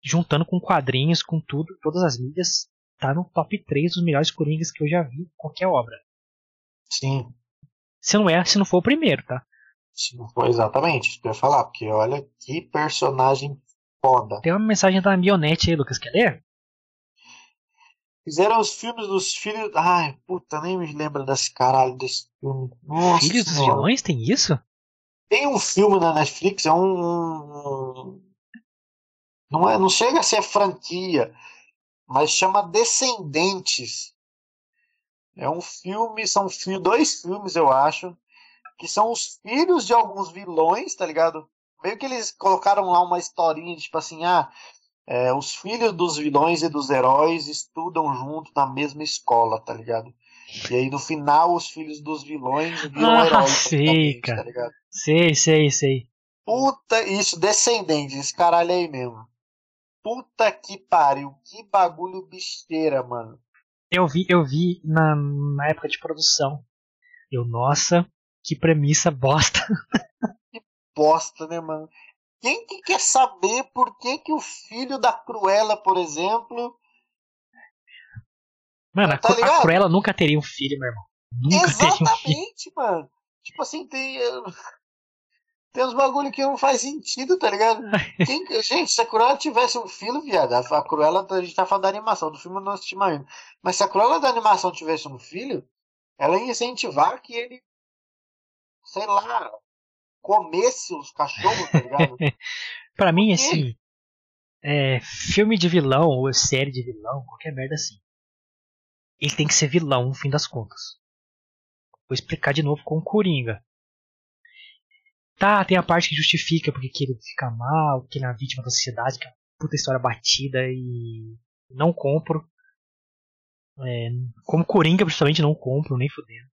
juntando com quadrinhos, com tudo, todas as mídias, tá no top 3 dos melhores Coringas que eu já vi em qualquer obra. Sim. Se não é, se não for o primeiro, tá? Sim, foi exatamente isso que eu ia falar. Porque olha que personagem foda. Tem uma mensagem da Mionete aí, Lucas, quer ler? Fizeram os filmes dos filhos. Ai, puta, nem me lembro desse caralho desse filme. Nossa Filhos dos vilões, tem isso? Tem um filme na Netflix, é um. Não, é, não chega a ser franquia, mas chama Descendentes. É um filme, são dois filmes, eu acho, que são os filhos de alguns vilões, tá ligado? Meio que eles colocaram lá uma historinha, tipo assim, ah, é, os filhos dos vilões e dos heróis estudam junto na mesma escola, tá ligado? E aí no final os filhos dos vilões viram Ah, heróis, (laughs) sei, cara. tá ligado? Sei, sei, sei. Puta, isso, descendente, esse caralho aí mesmo. Puta que pariu, que bagulho bicheira, mano. Eu vi, eu vi na, na época de produção. Eu, nossa, que premissa bosta. (laughs) Bosta, né, mano? Quem que quer saber por que, que o filho da Cruella, por exemplo. Mano, a, Tá a ligado? Cruella nunca teria um filho, meu irmão. Nunca teria um filho. Exatamente, mano. Tipo assim, tem. (laughs) Tem uns bagulho que não faz sentido, tá ligado? Quem que- gente, se a Cruella tivesse um filho, viado, a a Cruella, a gente tá falando da animação, do filme eu não assisti ainda. Mas se a Cruella da animação tivesse um filho, ela ia incentivar que ele, sei lá, comesse os cachorros, tá ligado? (laughs) Pra mim, assim, é, filme de vilão ou série de vilão, qualquer merda assim. Ele tem que ser vilão no fim das contas. Vou explicar de novo com o Coringa. Tá, tem a parte que justifica porque que ele fica mal, que ele é uma vítima da sociedade, que é uma puta história batida e não compro. É, como Coringa, principalmente, não compro, nem fudendo.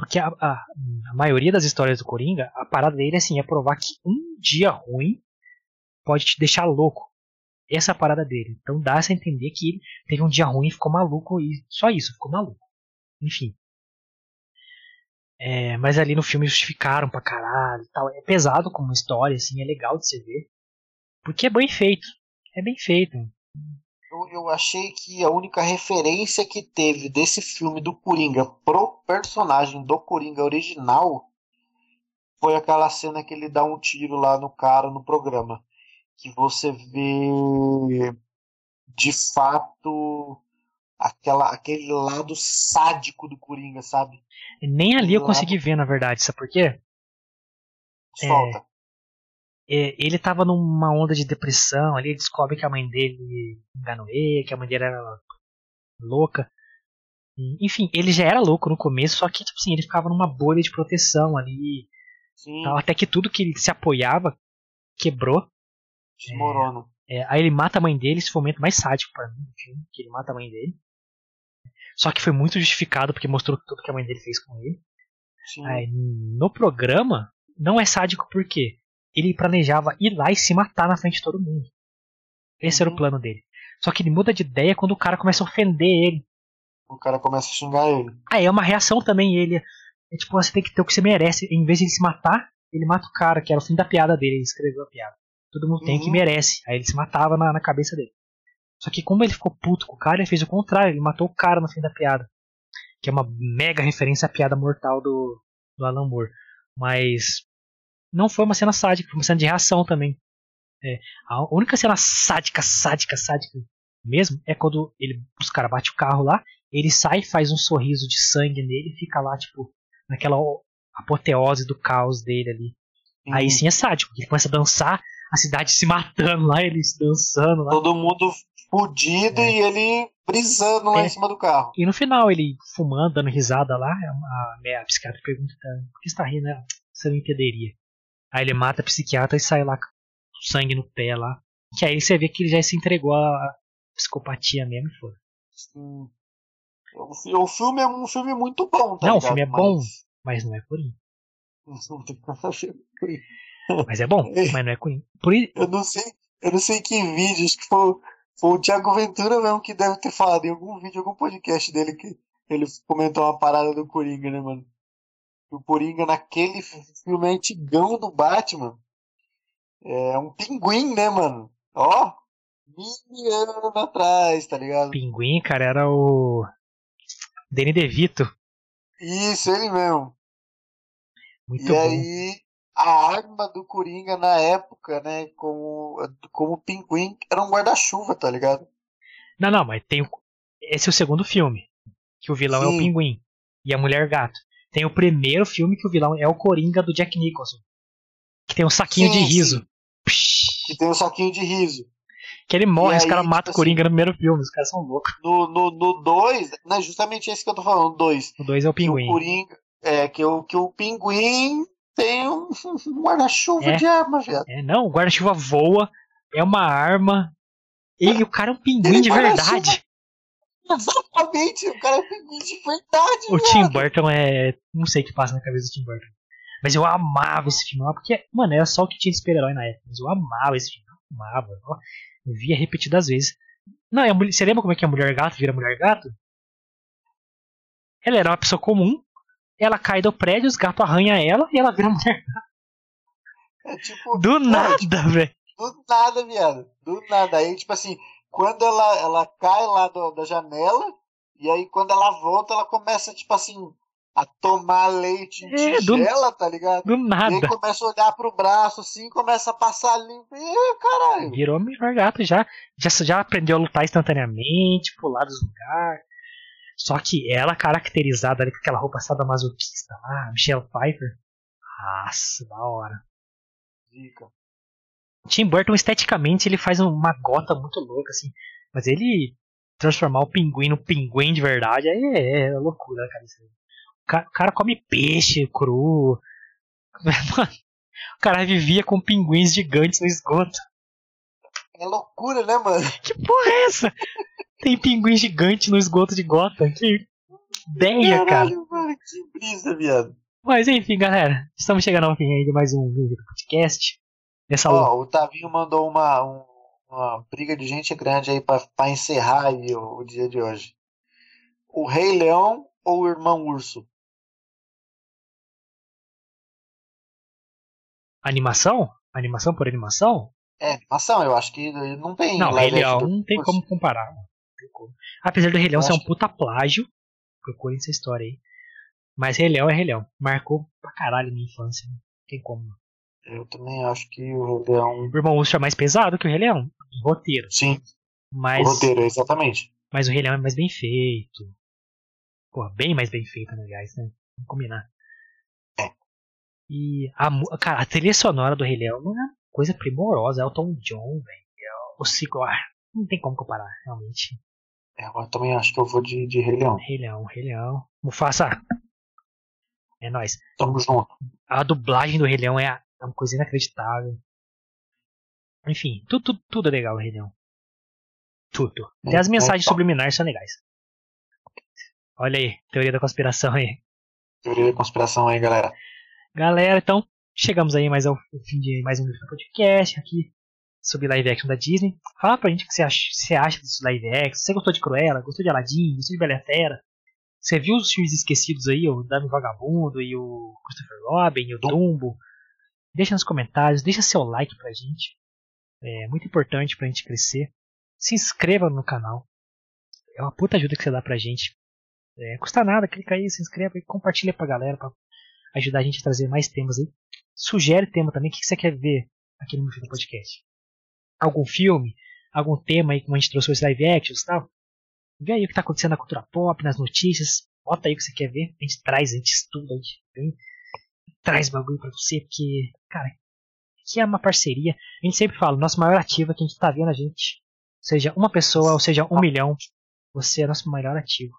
Porque a, a, a maioria das histórias do Coringa, a parada dele assim, é provar que um dia ruim pode te deixar louco. Essa é a parada dele. Então dá a entender que ele teve um dia ruim e ficou maluco e só isso, ficou maluco. Enfim. É, mas ali no filme justificaram pra caralho tal. É pesado como história, assim, é legal de se ver. Porque é bem feito. É bem feito. Eu, eu achei que a única referência que teve desse filme do Coringa pro personagem do Coringa original foi aquela cena que ele dá um tiro lá no cara no programa. Que você vê de fato aquela, aquele lado sádico do Coringa, sabe? Nem ali eu consegui ver, na verdade, sabe por quê? Solta. É, ele tava numa onda de depressão, ali ele descobre que a mãe dele enganou ele, que a mãe dele era louca. Enfim, ele já era louco no começo, só que tipo assim, ele ficava numa bolha de proteção ali. Tal, até que tudo que ele se apoiava quebrou. Desmorona. É, é, aí ele mata a mãe dele, esse foi o momento mais sádico para mim, que ele mata a mãe dele. Só que foi muito justificado porque mostrou tudo que a mãe dele fez com ele. Aí, no programa, não é sádico porque ele planejava ir lá e se matar na frente de todo mundo. Esse uhum. era o uhum. plano dele. Só que ele muda de ideia quando o cara começa a ofender ele. O cara começa a xingar ele. Ah, é uma reação também. Ele é tipo, você tem que ter o que você merece. Em vez de ele se matar, ele mata o cara, que era o fim da piada dele. Ele escreveu a piada. Todo mundo tem o que uhum. merece. Aí ele se matava na, na cabeça dele. Só que como ele ficou puto com o cara, ele fez o contrário. Ele matou o cara no fim da piada. Que é uma mega referência à piada mortal do, do Alan Moore. Mas não foi uma cena sádica, foi uma cena de reação também. É, a única cena sádica, sádica, sádica mesmo é quando ele, os caras batem o carro lá, ele sai, faz um sorriso de sangue nele e fica lá, tipo, naquela apoteose do caos dele ali. Uhum. Aí sim é sádico, ele começa a dançar, a cidade se matando lá, eles dançando lá. Todo mundo fudido é. e ele brisando lá é. em cima do carro. E no final, ele fumando, dando risada lá, a, a psiquiatra pergunta: por que você tá rindo? Né? Você não entenderia. Aí ele mata a psiquiatra e sai lá com sangue no pé lá. Que aí você vê que ele já se entregou à psicopatia mesmo foi. Sim. O filme é um filme muito bom, tá Não, ligado? o filme é bom, mas não é Coringa. (laughs) mas é bom, mas não é Coringa. Por... Eu não sei, eu não sei que vídeo, acho que foi, foi o Thiago Ventura mesmo que deve ter falado em algum vídeo, algum podcast dele que ele comentou uma parada do Coringa, né, mano? O Coringa naquele filme antigão do Batman é um pinguim, né, mano? Ó, mil anos atrás, tá ligado? Pinguim, cara, era o Danny DeVito. Isso, ele mesmo. Muito e bom. aí, a arma do Coringa na época, né, como, como pinguim, era um guarda-chuva, tá ligado? Não, não, mas tem. Esse é o segundo filme. Que o vilão Sim. é o pinguim. E a mulher gato. Tem o primeiro filme que o vilão é o Coringa do Jack Nicholson. Que tem um saquinho sim, de riso. Que tem um saquinho de riso. Que ele morre, e os caras matam tipo o Coringa assim, no primeiro filme, os caras são loucos. No 2, no, né, justamente esse que eu tô falando, 2. O 2 é o pinguim. O Coringa, é, que o, que o pinguim tem um, (laughs) um guarda-chuva é, de arma, velho. É, não, o guarda-chuva voa, é uma arma. E o cara é um pinguim de verdade. Exatamente, o cara é de verdade. O Tim Burton é. Não sei o que passa na cabeça do Tim Burton. Mas eu amava esse filme lá, porque, mano, era só o que tinha de super-herói na época. Mas eu amava esse filme. Eu amava. Eu via repetidas vezes. Não, a mulher, você lembra como é que a mulher gato vira mulher gato? Ela era uma pessoa comum, ela cai do prédio, os gatos arranham ela e ela vira (laughs) mulher gato. É tipo. Do nada, tipo, velho. Do nada, viado. Do nada. Aí, tipo assim, quando ela, ela cai lá do, da janela, e aí quando ela volta, ela começa, tipo assim, a tomar leite em é, tigela, do, tá ligado? Do nada. E aí começa a olhar pro braço, assim, começa a passar limpo. E caralho. Virou melhor gato já. já. Já aprendeu a lutar instantaneamente, pular dos lugares. Só que ela caracterizada ali com aquela roupa sadomasoquista lá, Michelle Pfeiffer. Nossa, da hora. Dica. Tim Burton, esteticamente, ele faz uma gota muito louca, assim. Mas ele transformar o pinguim no pinguim de verdade aí é, é loucura, cara. O, cara. o cara come peixe cru. (laughs) Mano, o cara vivia com pinguins gigantes no esgoto. É loucura, né, mano? Que porra é essa? Tem pinguim gigante no esgoto de gota. Que ideia, Caralho, cara. Mano, que brisa, viado. Mas enfim, galera. Estamos chegando ao fim aí de mais um vídeo do podcast. Nessa Ó, o Tavinho mandou uma, um, uma briga de gente grande aí para encerrar aí o, o, dia de hoje. O Rei Leão ou o Irmão Urso? Animação? Animação por animação? É, animação, eu acho que não tem. Não, Rei Leão não tem como comparar. Não tem como. Apesar do Rei Leão ser um puta plágio, procurem essa história aí. Mas Rei Leão é Rei Leão. Marcou pra caralho minha infância. Não tem como. Eu também acho que o Rei Leão. O Irmão Urso é mais pesado que o Rei Leão. em Roteiro. Sim, Mas, o roteiro, exatamente. mas o Rei Leão é mais bem feito. Pô, bem mais bem feito, né, guys? Né? Vamos combinar. É. E a, cara, a trilha sonora do Rei Leão é uma coisa primorosa. Elton John, velho. O ciclo. Ah, não tem como comparar, realmente. É, eu também acho que eu vou de, de Rei Leão. Rei Leão, Rei Leão. Mufasa. É nóis. Tamo junto. A dublagem do Rei Leão é é uma coisa inacreditável. Enfim, tudo, tudo, tudo é legal Leão. Tudo. Até as mensagens subliminares são legais. Olha aí, teoria da conspiração aí. Teoria da conspiração aí, galera. Galera, então, chegamos aí mais ao fim de mais um podcast aqui sobre live action da Disney. Fala pra gente o que você acha, você acha desse live action. Você gostou de Cruella? Gostou de Aladdin? Gostou de Bela e Fera? Você viu os filmes esquecidos aí, o Dame Vagabundo e o Christopher Robin e o Dumbo? Deixa nos comentários, deixa seu like pra gente. É muito importante pra gente crescer. Se inscreva no canal. É uma puta ajuda que você dá pra gente. É, custa nada, clica aí, se inscreva e compartilha pra galera pra ajudar a gente a trazer mais temas aí. Sugere tema também, o que você quer ver aqui no meu Fita Podcast? Algum filme? Algum tema aí como a gente trouxe os live actions e tal? Vê aí o que tá acontecendo na cultura pop, nas notícias. Bota aí o que você quer ver. A gente traz, a gente estuda, a gente vem, traz bagulho pra você, porque, cara, aqui é uma parceria. A gente sempre fala, nosso maior ativo é que a gente tá vendo a gente. Seja uma pessoa ou seja um milhão, você é nosso maior ativo.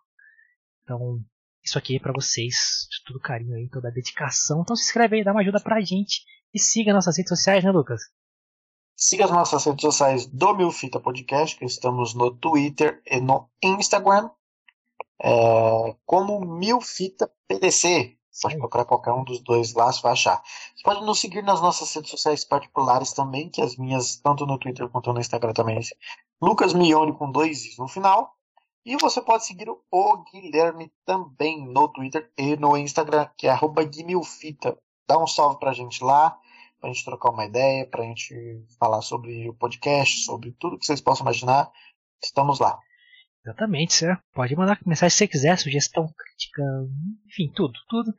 Então, isso aqui é pra vocês, de todo carinho aí, toda a dedicação. Então se inscreve aí, dá uma ajuda pra gente. E siga nossas redes sociais, né, Lucas? Siga as nossas redes sociais do Mil Fita Podcast, que estamos no Twitter e no Instagram, é, como Mil Fita PDC. Pode procurar qualquer um dos dois lá, você vai achar. Você pode nos seguir nas nossas redes sociais particulares também, que as minhas, tanto no Twitter quanto no Instagram também. é Lucas Mione com dois is no final. E você pode seguir o Guilherme também no Twitter e no Instagram, que é Guimilfita. Dá um salve pra gente lá, pra gente trocar uma ideia, pra gente falar sobre o podcast, sobre tudo que vocês possam imaginar. Estamos lá. Exatamente, você pode mandar mensagem se você quiser, sugestão, crítica, enfim, tudo, tudo.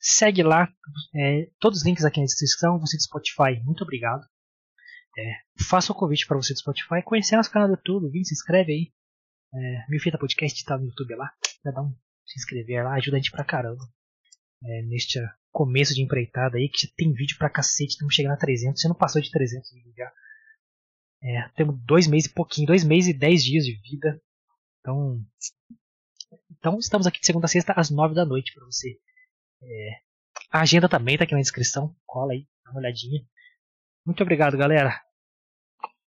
Segue lá, é, todos os links aqui na descrição, você do Spotify, muito obrigado. É, faça o convite para você do Spotify, conhecer nosso canal do YouTube, vem, se inscreve aí. É, Mil Fita Podcast tá no YouTube lá, já dá um se inscrever lá, ajuda a gente pra caramba. É, neste começo de empreitada aí, que tem vídeo pra cacete, estamos chegando a 300, você não passou de 300 vídeos já. É, temos dois meses e pouquinho, dois meses e dez dias de vida. Então, então estamos aqui de segunda a sexta às nove da noite para você. É, a agenda também tá aqui na descrição. Cola aí, dá uma olhadinha. Muito obrigado, galera.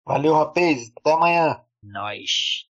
Valeu, rapaz. Até amanhã. Nós.